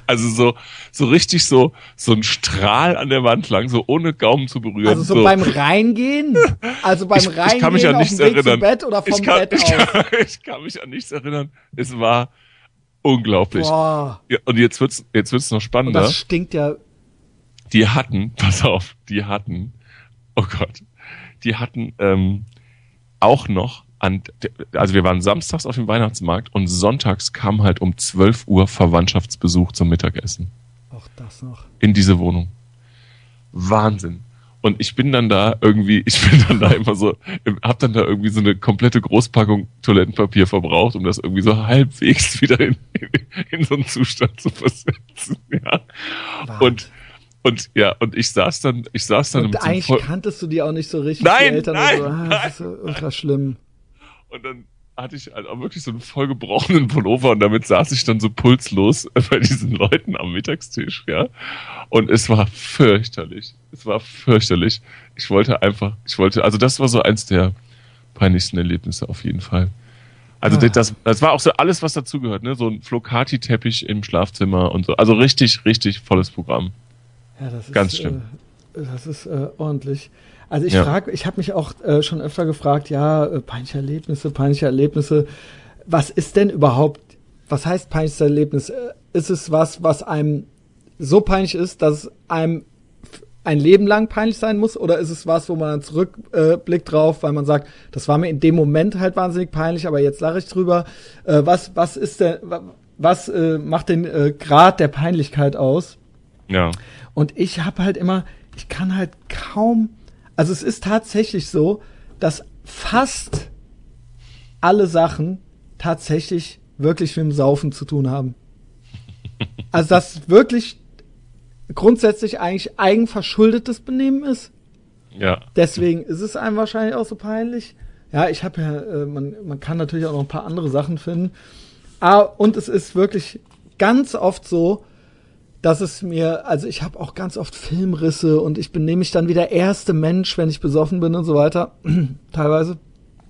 Also so, so richtig so, so ein Strahl an der Wand lang, so ohne Gaumen zu berühren. Also so, beim Reingehen? Also beim ich, Reingehen ich kann mich an auf nichts erinnern. zum Bett oder vom (laughs) ich, kann, Bett ich, aus? kann, ich kann mich an nichts erinnern. Es war unglaublich. Boah. Ja, und jetzt wird's, jetzt wird's noch Und spannender. das stinkt ja. die hatten, (laughs) pass auf, die hatten, oh Gott, die hatten ähm, auch noch an, also wir waren samstags auf dem Weihnachtsmarkt und sonntags kam halt um 12 Uhr Verwandtschaftsbesuch zum Mittagessen Auch das noch. in diese Wohnung. Wahnsinn. Und ich bin dann da irgendwie, (laughs) ich bin dann da immer so, hab dann da irgendwie so eine komplette Großpackung Toilettenpapier verbraucht, um das irgendwie so halbwegs (laughs) wieder in, in so einen Zustand zu versetzen. (laughs) Ja. Wahnsinn. Und und ja, und ich saß dann, ich saß dann Und einem eigentlich kanntest du die auch nicht so richtig. Nein, die Eltern nein, und so. Ah, das ist so ultra schlimm. Und dann hatte ich halt auch wirklich so einen vollgebrochenen Pullover und damit saß ich dann so pulslos (laughs) bei diesen Leuten am Mittagstisch, ja. Und es war fürchterlich. Es war fürchterlich. Ich wollte einfach, ich wollte, also das war so eins der peinlichsten Erlebnisse auf jeden Fall. Also Ah. das, das war auch so alles, was dazugehört, ne? So ein Flocati-Teppich im Schlafzimmer und so. Also richtig, richtig volles Programm. Ja, das ist, Ganz schlimm. Äh, das ist äh, ordentlich. Also ich Ja. frage, ich habe mich auch äh, schon öfter gefragt, ja, äh, peinliche Erlebnisse, peinliche Erlebnisse. Was ist denn überhaupt, was heißt peinliches Erlebnis? Äh, Ist es was, was einem so peinlich ist, dass es einem ein Leben lang peinlich sein muss? Oder ist es was, wo man dann zurückblickt äh, drauf, weil man sagt, das war mir in dem Moment halt wahnsinnig peinlich, aber jetzt lache ich drüber. Äh, was, was ist denn, wa- was äh, macht den äh, Grad der Peinlichkeit aus? Ja. Und ich habe halt immer, ich kann halt kaum, also es ist tatsächlich so, dass fast alle Sachen tatsächlich wirklich mit dem Saufen zu tun haben. (laughs) Also dass wirklich grundsätzlich eigentlich eigenverschuldetes Benehmen ist. Ja. Deswegen ist es einem wahrscheinlich auch so peinlich. Ja, ich habe ja, äh, man, man kann natürlich auch noch ein paar andere Sachen finden. Ah, und es ist wirklich ganz oft so, dass es mir, also ich habe auch ganz oft Filmrisse und ich benehme mich dann wie der erste Mensch, wenn ich besoffen bin und so weiter, (clears throat) teilweise,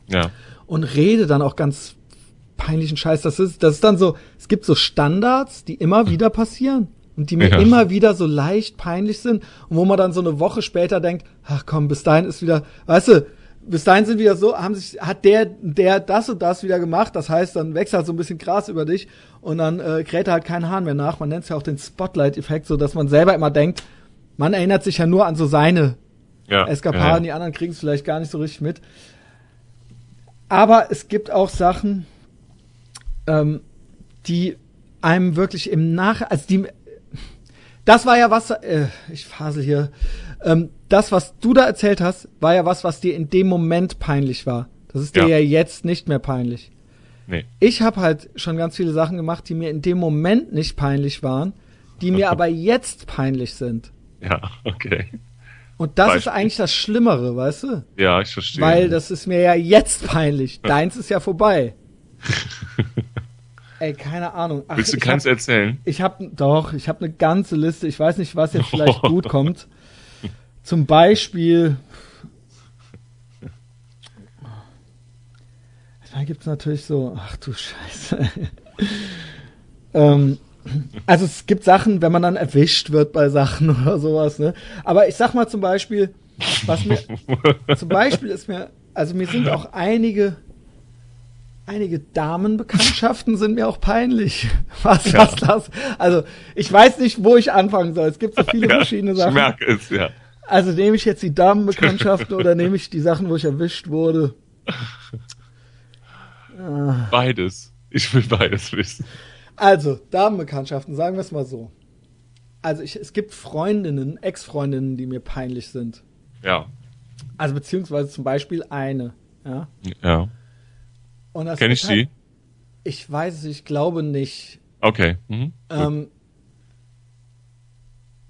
Ja. und rede dann auch ganz peinlichen Scheiß. Das ist, das ist dann so, es gibt so Standards, die immer wieder passieren und die mir Ja. immer wieder so leicht peinlich sind und wo man dann so eine Woche später denkt, ach komm, bis dahin ist wieder, weißt du, bis dahin sind wieder so, haben sich, hat der, der das und das wieder gemacht. Das heißt, dann wächst halt so ein bisschen Gras über dich und dann äh, kräht halt kein Hahn mehr nach. Man nennt es ja auch den Spotlight-Effekt, so dass man selber immer denkt, man erinnert sich ja nur an so seine Ja. Eskapaden, ja, die anderen kriegen es vielleicht gar nicht so richtig mit. Aber es gibt auch Sachen, ähm, die einem wirklich im Nach... Also die... Das war ja was... Äh, ich fasel hier. Ähm, das, was du da erzählt hast, war ja was, was dir in dem Moment peinlich war. Das ist dir ja, Ja. jetzt nicht mehr peinlich. Nee. Ich habe halt schon ganz viele Sachen gemacht, die mir in dem Moment nicht peinlich waren, die mir (laughs) aber jetzt peinlich sind. Ja, okay. Und das ist Beispiel. eigentlich das Schlimmere, weißt du? Ja, ich verstehe. Weil das ist mir ja jetzt peinlich. Deins ist ja vorbei. (laughs) Ey, keine Ahnung. Ach, Willst du keins hab, erzählen? ich hab, doch, ich habe eine ganze Liste. Ich weiß nicht, was jetzt vielleicht (laughs) gut kommt. Zum Beispiel. Da gibt's natürlich so, ach du Scheiße. (laughs) ähm, also es gibt Sachen, wenn man dann erwischt wird bei Sachen (laughs) oder sowas, ne? Aber ich sag mal zum Beispiel, was mir, (laughs) zum Beispiel ist mir, also mir sind auch einige, einige Damenbekanntschaften sind mir auch peinlich. Was, Ja. was das? Also ich weiß nicht, wo ich anfangen soll. Es gibt so viele ja, verschiedene Ich Sachen. merke es, ja. Also nehme ich jetzt die Damenbekanntschaften (laughs) oder nehme ich die Sachen, wo ich erwischt wurde? Beides. Ich will beides wissen. Also, Damenbekanntschaften, sagen wir es mal so. Also ich, es gibt Freundinnen, Ex-Freundinnen, die mir peinlich sind. Ja. Also beziehungsweise zum Beispiel eine. Ja. Ja. Und das Kenn ich ist halt- sie? Ich weiß es, ich glaube nicht. Okay. Mhm. Ähm,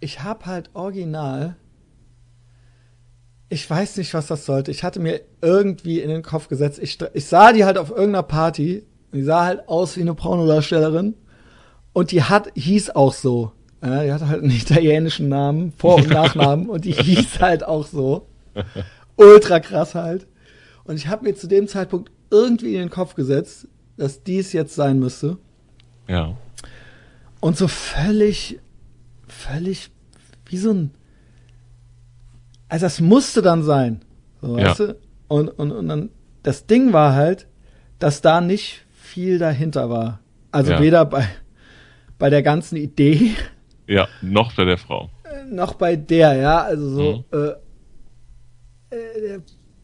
ich habe halt original. Ich weiß nicht, was das sollte. Ich hatte mir irgendwie in den Kopf gesetzt. Ich, ich sah die halt auf irgendeiner Party. Die sah halt aus wie eine Pornodarstellerin. Und die hat, hieß auch so. Ja, die hatte halt einen (laughs) italienischen Namen, Vor- und Nachnamen. und die hieß halt auch so. Ultra krass halt. Und ich habe mir zu dem Zeitpunkt irgendwie in den Kopf gesetzt, dass dies jetzt sein müsste. ja. Und so völlig, völlig wie so ein. Also das musste dann sein. So, Ja. weißt du? Und, und, und dann, das Ding war halt, dass da nicht viel dahinter war. Also Ja. weder bei, bei der ganzen Idee Ja, noch bei der Frau. noch bei der, ja. Also so, Mhm. äh, äh, der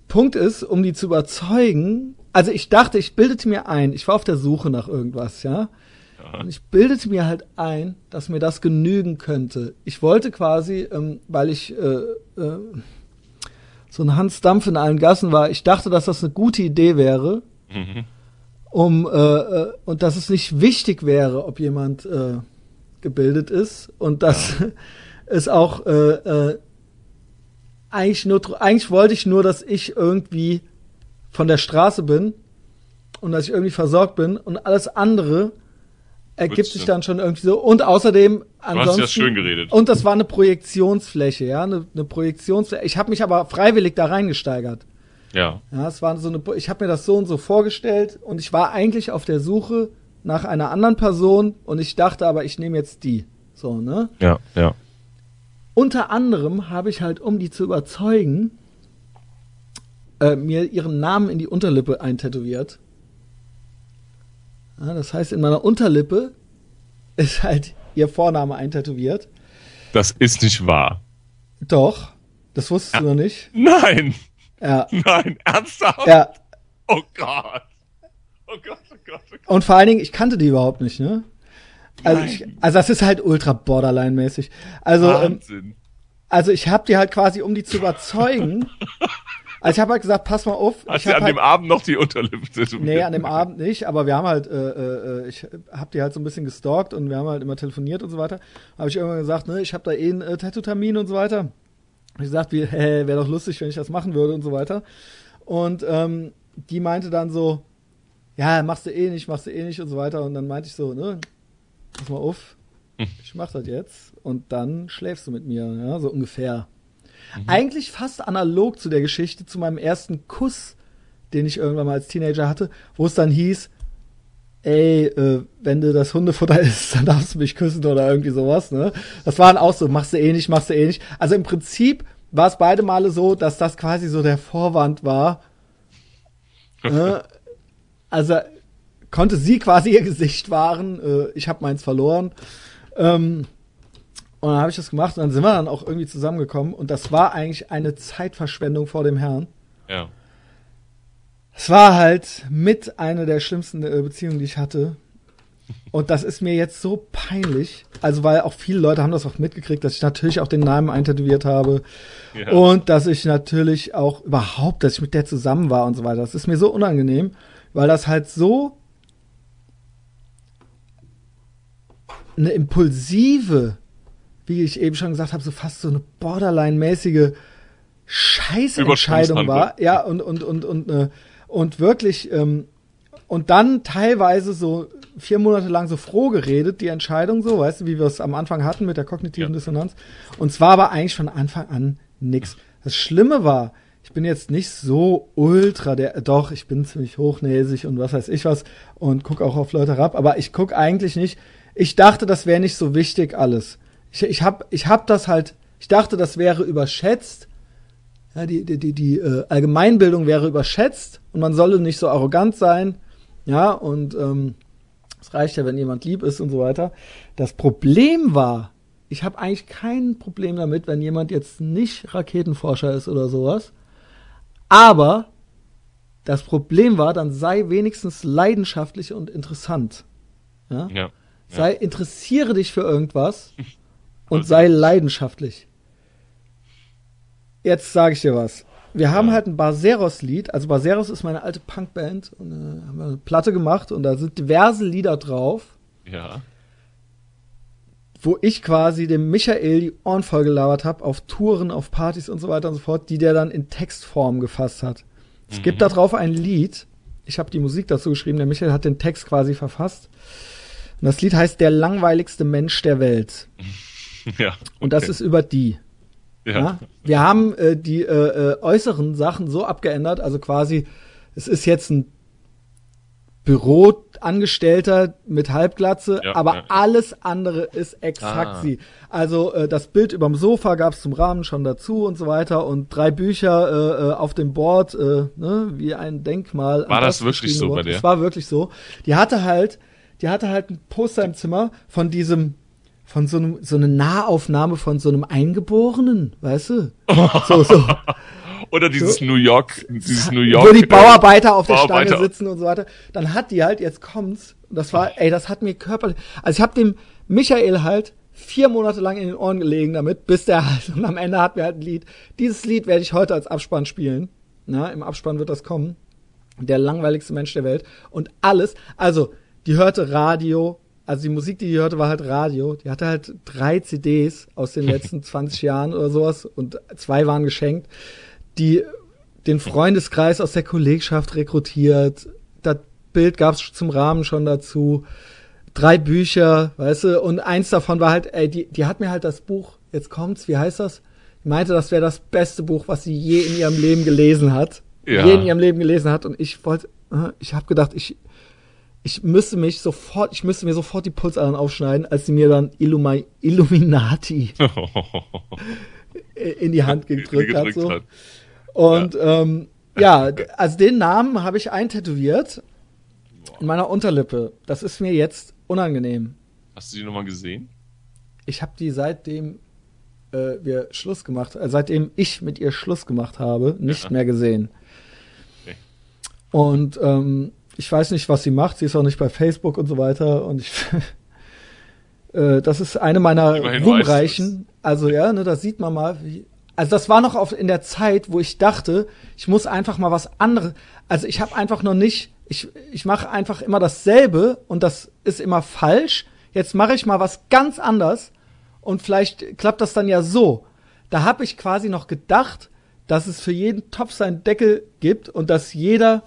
Punkt ist, um die zu überzeugen, also ich dachte, ich bildete mir ein, ich war auf der Suche nach irgendwas, ja. Ja. Und ich bildete mir halt ein, dass mir das genügen könnte. Ich wollte quasi, ähm, weil ich äh, äh, so ein Hans Dampf in allen Gassen war, ich dachte, dass das eine gute Idee wäre, Mhm. um äh, äh, und dass es nicht wichtig wäre, ob jemand äh, gebildet ist und dass (laughs) es auch äh, eigentlich nur eigentlich wollte ich nur, dass ich irgendwie von der Straße bin und dass ich irgendwie versorgt bin und alles andere ergibt sich du- dann schon irgendwie so und außerdem ansonsten ja schön geredet. und das war eine Projektionsfläche, ja, eine, eine Projektionsfläche. Ich habe mich aber freiwillig da reingesteigert. Ja. Ja, es war so eine, ich habe mir das so und so vorgestellt und ich war eigentlich auf der Suche nach einer anderen Person und ich dachte aber, ich nehme jetzt die. So, ne? Ja, ja. Unter anderem habe ich halt, um die zu überzeugen, äh, mir ihren Namen in die Unterlippe eintätowiert. Ja, das heißt, in meiner Unterlippe ist halt ihr Vorname eintätowiert. Das ist nicht wahr. Doch, das wusstest ja. du noch nicht. Nein! Ja. Nein, ernsthaft? Ja. Oh Gott. Oh Gott, oh Gott, oh Gott. Und vor allen Dingen, ich kannte die überhaupt nicht, ne? Also, ich, also das ist halt ultra borderline-mäßig. Also, ähm, also ich habe die halt quasi, um die zu überzeugen, (laughs) also ich habe halt gesagt, pass mal auf. Hast du an halt, dem Abend noch die Unterlippe tätowiert? Nee, an dem Abend nicht, aber wir haben halt, äh, äh, ich habe die halt so ein bisschen gestalkt und wir haben halt immer telefoniert und so weiter. Habe ich irgendwann gesagt, ne, ich habe da eh einen äh, Tattoo-Termin und so weiter. Hab ich gesagt, wie, (laughs) hä, wäre doch lustig, wenn ich das machen würde und so weiter. Und ähm, die meinte dann so, ja, machst du eh nicht, machst du eh nicht und so weiter. Und dann meinte ich so, ne, pass mal auf, ich mach das jetzt und dann schläfst du mit mir, ja, so ungefähr. Mhm. Eigentlich fast analog zu der Geschichte, zu meinem ersten Kuss, den ich irgendwann mal als Teenager hatte, wo es dann hieß, ey, äh, wenn du das Hundefutter (laughs) isst, dann darfst du mich küssen oder irgendwie sowas, ne? Das waren auch so, machst du eh nicht, machst du eh nicht. Also im Prinzip war es beide Male so, dass das quasi so der Vorwand war. (laughs) ne? Also konnte sie quasi ihr Gesicht wahren, äh, ich habe meins verloren. Ähm, und dann habe ich das gemacht und dann sind wir dann auch irgendwie zusammengekommen und das war eigentlich eine Zeitverschwendung vor dem Herrn. Ja. Es war halt mit einer der schlimmsten äh, Beziehungen, die ich hatte. Und das ist mir jetzt so peinlich. Also, weil auch viele Leute haben das auch mitgekriegt, dass ich natürlich auch den Namen eintätowiert habe. Ja. Und dass ich natürlich auch überhaupt, dass ich mit der zusammen war und so weiter. Das ist mir so unangenehm, weil das halt so eine impulsive, wie ich eben schon gesagt habe, so fast so eine Borderline-mäßige Scheißentscheidung war. Ja, und, und, und, und, äh, und wirklich, ähm, und dann teilweise so vier Monate lang so froh geredet, die Entscheidung so, weißt du, wie wir es am Anfang hatten mit der kognitiven Ja. Dissonanz. Und zwar aber eigentlich von Anfang an nix. Das Schlimme war, ich bin jetzt nicht so ultra der, doch, ich bin ziemlich hochnäsig und was weiß ich was und guck auch auf Leute herab, aber ich guck eigentlich nicht, ich dachte, das wäre nicht so wichtig alles. Ich, ich hab, ich hab das halt, ich dachte, das wäre überschätzt, ja, die, die, die, die äh, Allgemeinbildung wäre überschätzt und man solle nicht so arrogant sein. Ja, und ähm, es reicht ja, wenn jemand lieb ist und so weiter. Das Problem war, ich habe eigentlich kein Problem damit, wenn jemand jetzt nicht Raketenforscher ist oder sowas. Aber das Problem war, dann sei wenigstens leidenschaftlich und interessant. Ja? Ja. Sei, interessiere dich für irgendwas (laughs) und Also- sei leidenschaftlich. Jetzt sage ich dir was. Wir haben Ja. halt ein Barceros-Lied. Also Barceros ist meine alte Punkband. Und äh, haben wir eine Platte gemacht und da sind diverse Lieder drauf, Ja. wo ich quasi dem Michael die Ohren voll gelabert habe auf Touren, auf Partys und so weiter und so fort, die der dann in Textform gefasst hat. Es gibt da drauf ein Lied. Ich habe die Musik dazu geschrieben. Der Michael hat den Text quasi verfasst. Und das Lied heißt Der langweiligste Mensch der Welt. (laughs) (laughs) Ja. Und das ist über die. Ja. Ja? Wir haben äh, die äh, äh, äußeren Sachen so abgeändert, also quasi, es ist jetzt ein Büroangestellter mit Halbglatze, Ja, aber ja, alles andere ist exakt Ah. sie. Also äh, das Bild überm Sofa gab es zum Rahmen schon dazu und so weiter und drei Bücher äh, äh, auf dem Board, äh, ne, wie ein Denkmal. War das wirklich so bei der? Das war wirklich so. Die hatte halt, die hatte halt ein Poster im Zimmer von diesem von so einem so eine Nahaufnahme von so einem Eingeborenen, weißt du? (laughs) So so Oder dieses New York, dieses New York. wo die äh, Bauarbeiter auf der Bauarbeiter- Stange sitzen und so weiter. Dann hat die halt, jetzt kommt's, und das war, ey, das hat mir körperlich, also ich habe dem Michael halt vier Monate lang in den Ohren gelegen damit, bis der halt, (laughs) und am Ende hatten wir halt ein Lied. Dieses Lied werde ich heute als Abspann spielen. Na, im Abspann wird das kommen. Der langweiligste Mensch der Welt. Und alles, also, die hörte Radio, also die Musik, die die hörte, war halt Radio. Die hatte halt drei CDs aus den (laughs) letzten 20 Jahren oder sowas und zwei waren geschenkt. Die den Freundeskreis aus der Kollegschaft rekrutiert. Das Bild gab's zum Rahmen schon dazu. Drei Bücher, weißt du, und eins davon war halt, ey, die, die hat mir halt das Buch, jetzt kommt's, wie heißt das? Die meinte, das wäre das beste Buch, was sie je in ihrem Leben gelesen hat. Ja. je in ihrem Leben gelesen hat. Und ich wollte, äh, ich habe gedacht, ich, ich müsste mich sofort, ich müsste mir sofort die Pulsadern aufschneiden, als sie mir dann Illumi Illuminati (laughs) in die Hand gedrückt, hat. So. hat. Und ähm, ja, also den Namen habe ich eintätowiert in meiner Unterlippe. Das ist mir jetzt unangenehm. Hast du die nochmal gesehen? Ich habe die seitdem äh, wir Schluss gemacht, äh, seitdem ich mit ihr Schluss gemacht habe, nicht Ja. mehr gesehen. Okay. Und ähm, ich weiß nicht, was sie macht. Sie ist auch nicht bei Facebook und so weiter. Und ich, (laughs) äh, das ist eine meiner Immerhin ruhmreichen. Also ja, ne, da sieht man mal. Wie, also das war noch auf in der Zeit, wo ich dachte, ich muss einfach mal was anderes. Also ich habe einfach noch nicht. Ich ich mache einfach immer dasselbe und das ist immer falsch. Jetzt mache ich mal was ganz anders und vielleicht klappt das dann ja so. Da habe ich quasi noch gedacht, dass es für jeden Topf seinen Deckel gibt und dass jeder,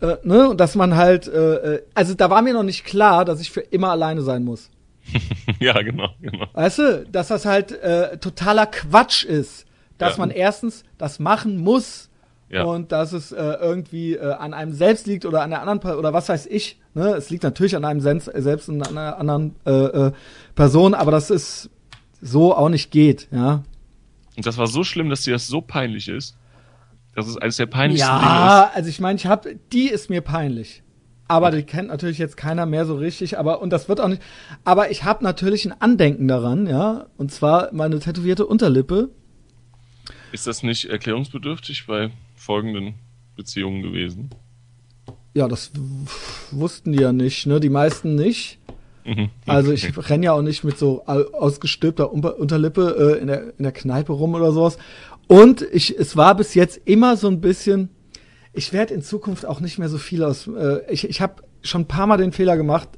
äh, ne, und dass man halt, äh, äh, also da war mir noch nicht klar, dass ich für immer alleine sein muss. (laughs) ja, genau, genau. Weißt du, dass das halt äh, totaler Quatsch ist, dass Ja. man erstens das machen muss Ja. und dass es äh, irgendwie äh, an einem selbst liegt oder an der anderen Per- oder was weiß ich. Ne? Es liegt natürlich an einem selbst, äh, selbst und an einer anderen äh, äh, Person, aber dass es so auch nicht geht, ja. Und das war so schlimm, dass dir das so peinlich ist. Das ist eines der peinlichsten Dinge. Ja, also ich meine, ich habe, die ist mir peinlich. Aber die kennt natürlich jetzt keiner mehr so richtig, aber und das wird auch nicht. Aber ich habe natürlich ein Andenken daran, ja, und zwar meine tätowierte Unterlippe. Ist. das nicht erklärungsbedürftig bei folgenden Beziehungen gewesen? Ja, das wussten die ja nicht, ne? Die meisten nicht. Mhm. Also ich renn ja auch nicht mit so au- ausgestülpter Unterlippe äh, in, der, in der Kneipe rum oder sowas. Und ich, es war bis jetzt immer so ein bisschen. Ich werde in Zukunft auch nicht mehr so viel aus. Äh, ich ich habe schon ein paar Mal den Fehler gemacht,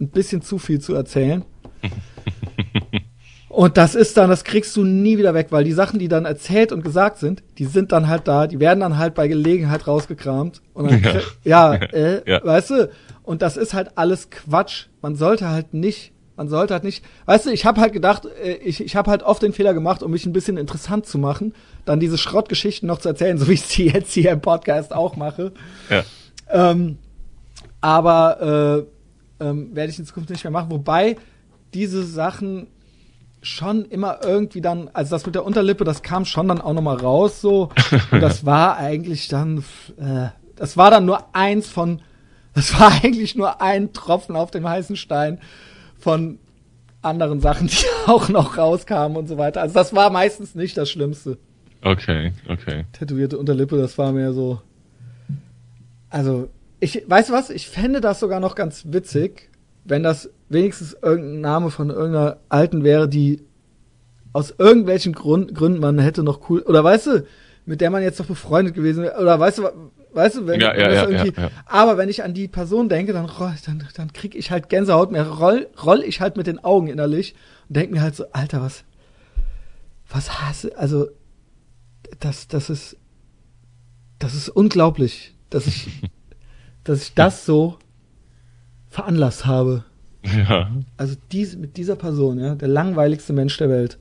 ein bisschen zu viel zu erzählen. (laughs) Und das ist dann, das kriegst du nie wieder weg, weil die Sachen, die dann erzählt und gesagt sind, die sind dann halt da, die werden dann halt bei Gelegenheit rausgekramt. Und dann, (laughs) Ja. (laughs) ja, äh, Ja. weißt du, und das ist halt alles Quatsch. Man sollte halt nicht, man sollte halt nicht, weißt du, ich habe halt gedacht, äh, ich, ich habe halt oft den Fehler gemacht, um mich ein bisschen interessant zu machen, dann diese Schrottgeschichten noch zu erzählen, (laughs) so wie ich sie jetzt hier im Podcast auch mache. Ja. Ähm, aber äh, ähm, werde ich in Zukunft nicht mehr machen. Wobei diese Sachen schon immer irgendwie dann, also das mit der Unterlippe, das kam schon dann auch noch mal raus so. (laughs) Und das war eigentlich dann, äh, das war dann nur eins von, das war (laughs) eigentlich nur ein Tropfen auf dem heißen Stein von anderen Sachen, die auch noch rauskamen und so weiter. Also das war meistens nicht das Schlimmste Okay, okay. tätowierte Unterlippe, das war mehr so. Also, ich, weißt du was? Ich fände das sogar noch ganz witzig, wenn das wenigstens irgendein Name von irgendeiner Alten wäre, die aus irgendwelchen Grund, Gründen man hätte noch cool, oder weißt du, mit der man jetzt noch befreundet gewesen wäre, oder weißt du, weißt du, wenn, Ja, ja, ja, irgendwie, aber wenn ich an die Person denke, dann, roll, dann, dann krieg ich halt Gänsehaut, mehr roll, roll ich halt mit den Augen innerlich und denk mir halt so, Alter, was, was hasse, also, das, das ist, das ist unglaublich, dass ich, (laughs) dass ich das so veranlasst habe. Ja. Also diese, mit dieser Person, ja, der langweiligste Mensch der Welt.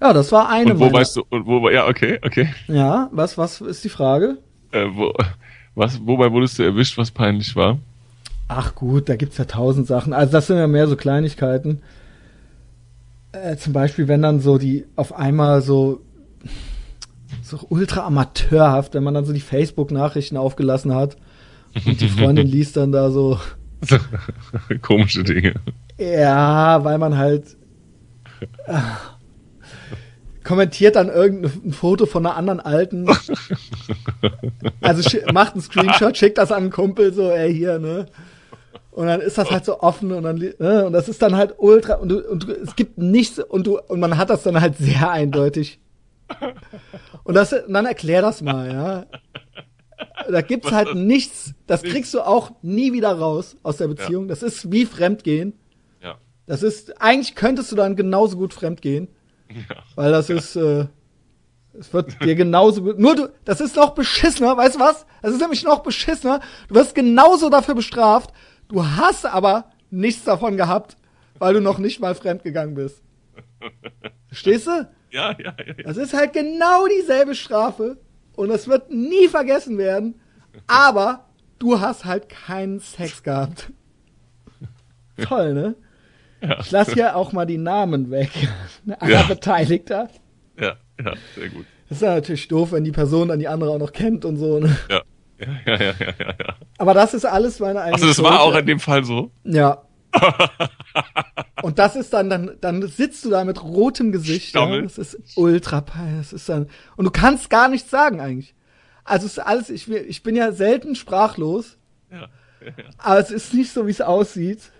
Ja, das war eine Und wo meiner- weißt du, und wo, ja, okay, okay. Ja, was, was ist die Frage? Äh, wo, was, wobei wurdest du erwischt, was peinlich war? Ach gut, da gibt's ja tausend Sachen. Also das sind ja mehr so Kleinigkeiten. Äh, zum Beispiel, wenn dann so die auf einmal so so ultra amateurhaft, wenn man dann so die Facebook-Nachrichten aufgelassen hat und die Freundin (laughs) liest dann da so, (laughs) Komische Dinge. ja, weil man halt äh, kommentiert dann irgendein Foto von einer anderen alten, (laughs) also macht einen Screenshot, schickt das an einen Kumpel so, ey hier, ne? Und dann ist das halt so offen und dann ne? und das ist dann halt ultra und du, und du, es gibt nichts und du und man hat das dann halt sehr eindeutig. Und das und dann erklär das mal, ja. Da gibt's halt nichts, das kriegst du auch nie wieder raus aus der Beziehung. Das ist wie Fremdgehen. Ja. Das ist eigentlich könntest du dann genauso gut fremdgehen, ja. weil das ist äh, es wird dir genauso gut. Nur du, das ist noch beschissener, weißt du was? Das ist nämlich noch beschissener. Du wirst genauso dafür bestraft. Du hast aber nichts davon gehabt, weil du noch nicht mal fremdgegangen bist. Verstehst du? Ja, ja, ja, ja. Das ist halt genau dieselbe Strafe und das wird nie vergessen werden, aber du hast halt keinen Sex gehabt. Toll, ne? Ja. Ich lasse hier auch mal die Namen weg. Aller Ja. Beteiligter. Ja, ja, sehr gut. Das ist ja natürlich doof, wenn die Person dann die andere auch noch kennt und so. Ne? Ja. Ja, ja, ja, ja, ja. Aber das ist alles meine eigene Also das war auch in dem Fall so. Ja. (laughs) Und das ist dann, dann, dann sitzt du da mit rotem Gesicht. Ja, das ist ultra peinlich. Das ist dann, und du kannst gar nichts sagen eigentlich. Also es ist alles, ich, ich bin ja selten sprachlos, Ja. aber es ist nicht so, wie es aussieht.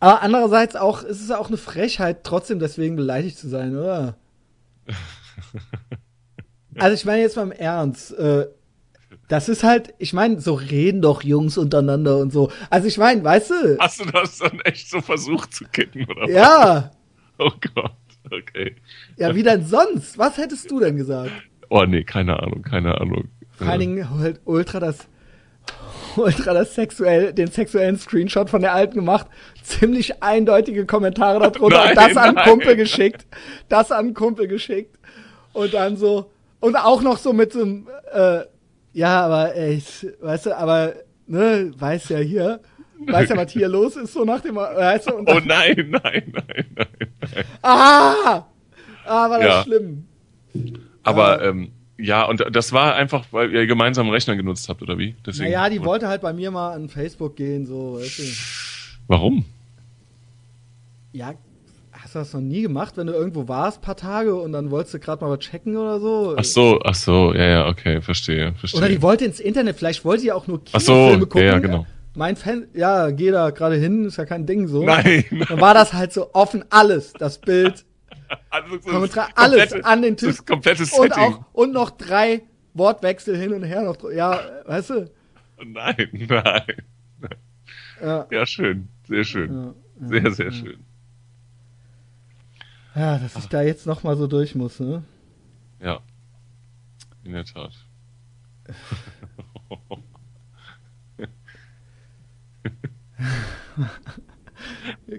Aber andererseits auch, es ist auch eine Frechheit, trotzdem deswegen beleidigt zu sein, oder? (laughs) Also ich meine jetzt mal im Ernst, äh, das ist halt, ich meine, so reden doch Jungs untereinander und so. Also ich meine, weißt du, Hast du das dann echt so versucht zu kitten, oder was? ja, Oh Gott, okay. ja, wie denn sonst? Was hättest du denn gesagt? Oh nee, keine Ahnung, keine Ahnung. Vor allen Dingen halt ultra das, ultra das sexuell, den sexuellen Screenshot von der alten gemacht. Ziemlich eindeutige Kommentare darunter Nein, und das an nein. Kumpel geschickt. Das an Kumpel geschickt. Und dann so, und auch noch so mit so einem, äh, ja, aber ey, ich- weißt du, aber, ne, weiß ja hier, weiß ja, was hier (laughs) los ist, so nach dem, weißt du, und Oh nein, nein, nein, nein. nein. ah, ah, war das Ja. schlimm. Aber Ja. ähm, ja, und das war einfach, weil ihr gemeinsam einen Rechner genutzt habt, oder wie? Deswegen. Naja, die wollte halt bei mir mal an Facebook gehen, so, weißt du. Warum? Ja, hast du das noch nie gemacht, wenn du irgendwo warst, paar Tage und dann wolltest du gerade mal was checken oder so? Ach so, ach so, ja, ja, okay, verstehe, verstehe. Oder die wollte ins Internet, vielleicht wollte die auch nur Ach so, Kinofilme ja, gucken. ja, genau. Mein Fan, ja, geh da gerade hin, ist ja kein Ding so. Nein, Dann war das halt so offen alles, das Bild, (laughs) also das Kommentar, alles an den Tisch. Das komplette Und Setting. auch, und noch drei Wortwechsel hin und her noch, ja, weißt du? Nein, (laughs) nein. Ja, Ja, schön, sehr schön. ja, Sehr, sehr schön. Ja dass ich da jetzt noch mal so durch muss, ne? Ja. In der Tat. (laughs)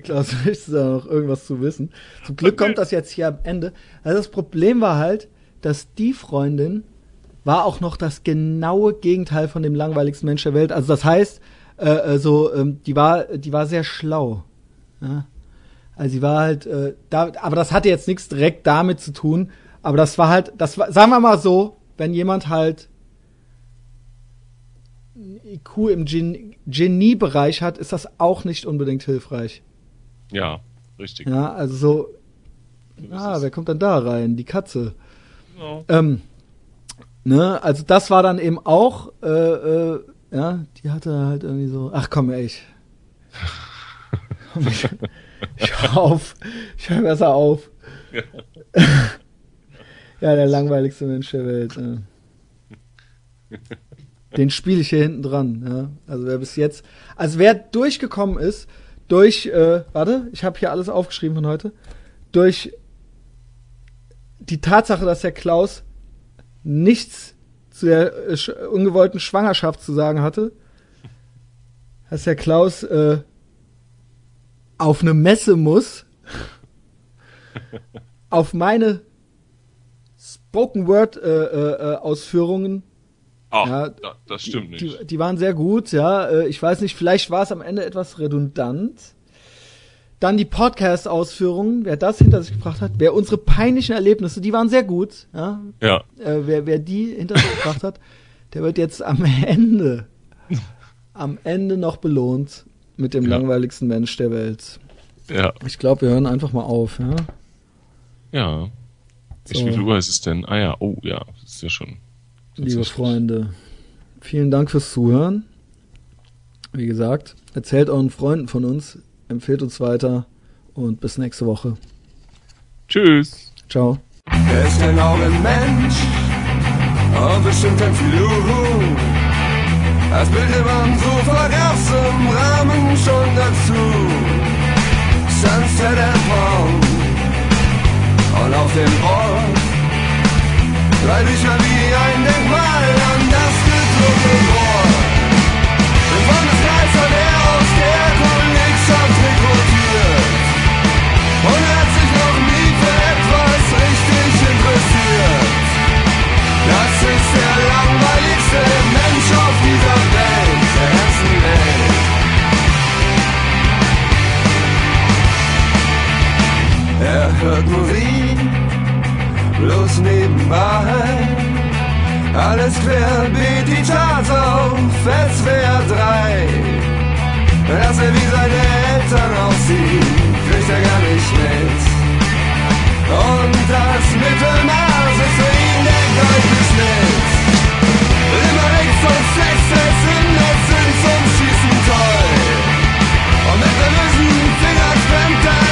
Klaus, möchtest du da noch irgendwas zu wissen? Zum Glück kommt das jetzt hier am Ende. Also das Problem war halt, dass die Freundin war auch noch das genaue Gegenteil von dem langweiligsten Mensch der Welt. Also das heißt, äh, äh, so, ähm, die war, die war sehr schlau. Ja? Also sie war halt, äh, da, aber das hatte jetzt nichts direkt damit zu tun. Aber das war halt, das war, sagen wir mal so, wenn jemand halt IQ im Gen Geniebereich hat, ist das auch nicht unbedingt hilfreich. Ja, richtig. Ja, also so, ah, wer kommt dann da rein? Die Katze. Genau. Ähm, ne, also das war dann eben auch, äh, äh, ja, die hatte halt irgendwie so, ach komm, ey, (laughs) (laughs) ich, hör auf, ich hör besser auf. Ja. (laughs) ja, der langweiligste Mensch der Welt. Ja. Den spiele ich hier hinten dran. Ja. Also wer bis jetzt, also wer durchgekommen ist, durch, äh, warte, ich habe hier alles aufgeschrieben von heute, durch die Tatsache, dass der Klaus nichts zu der äh, sch ungewollten Schwangerschaft zu sagen hatte, dass der Klaus äh, auf eine Messe muss, auf meine Spoken Word äh, äh, äh, Ausführungen Ach, Ja, da, das stimmt nicht. die, die waren sehr gut, ja. Äh, Ich weiß nicht, vielleicht war es am Ende etwas redundant. Dann die Podcast-Ausführungen, wer das hinter sich gebracht hat, wer unsere peinlichen Erlebnisse, die waren sehr gut, ja. ja, Äh, wer, wer die hinter sich gebracht hat, der wird jetzt am Ende, am Ende noch belohnt mit dem Ja. langweiligsten Mensch der Welt. ja, Ich glaube, wir hören einfach mal auf, ja. ja. Ich, So. wie viel Uhr ist es denn? Ah ja, oh ja, das ist ja schon. Liebe. Freunde, vielen Dank fürs Zuhören. Wie gesagt, erzählt euren Freunden von uns, empfehlt uns weiter und bis nächste Woche. Tschüss. Ciao. Er ist ein Augenmensch, aber bestimmt ein Fluch. Das Bild im Sofa gab's im Rahmen schon dazu. Sunset at Home und auf dem Ort drei Bücher wie ein Denkmal an das gedruckte Wort. Im Freundeskreis hat er aus der Kollegschaft rekrutiert. Und er hat sich noch nie für etwas richtig interessiert. Das ist der langweiligste Mensch auf dieser Welt, der ganzen Welt. Er hört Musik, bloß nebenbei. Alles querbeet die Charts auf SWR 3. Dass er wie seine Eltern aussieht, kriegt er gar nicht mit. Und das Mittelmaß ist für ihn der goldene Schnitt. Immer rechts und rechts, es sind, es sind zum Schießen toll. Und mit der Wissen Finger stemmt er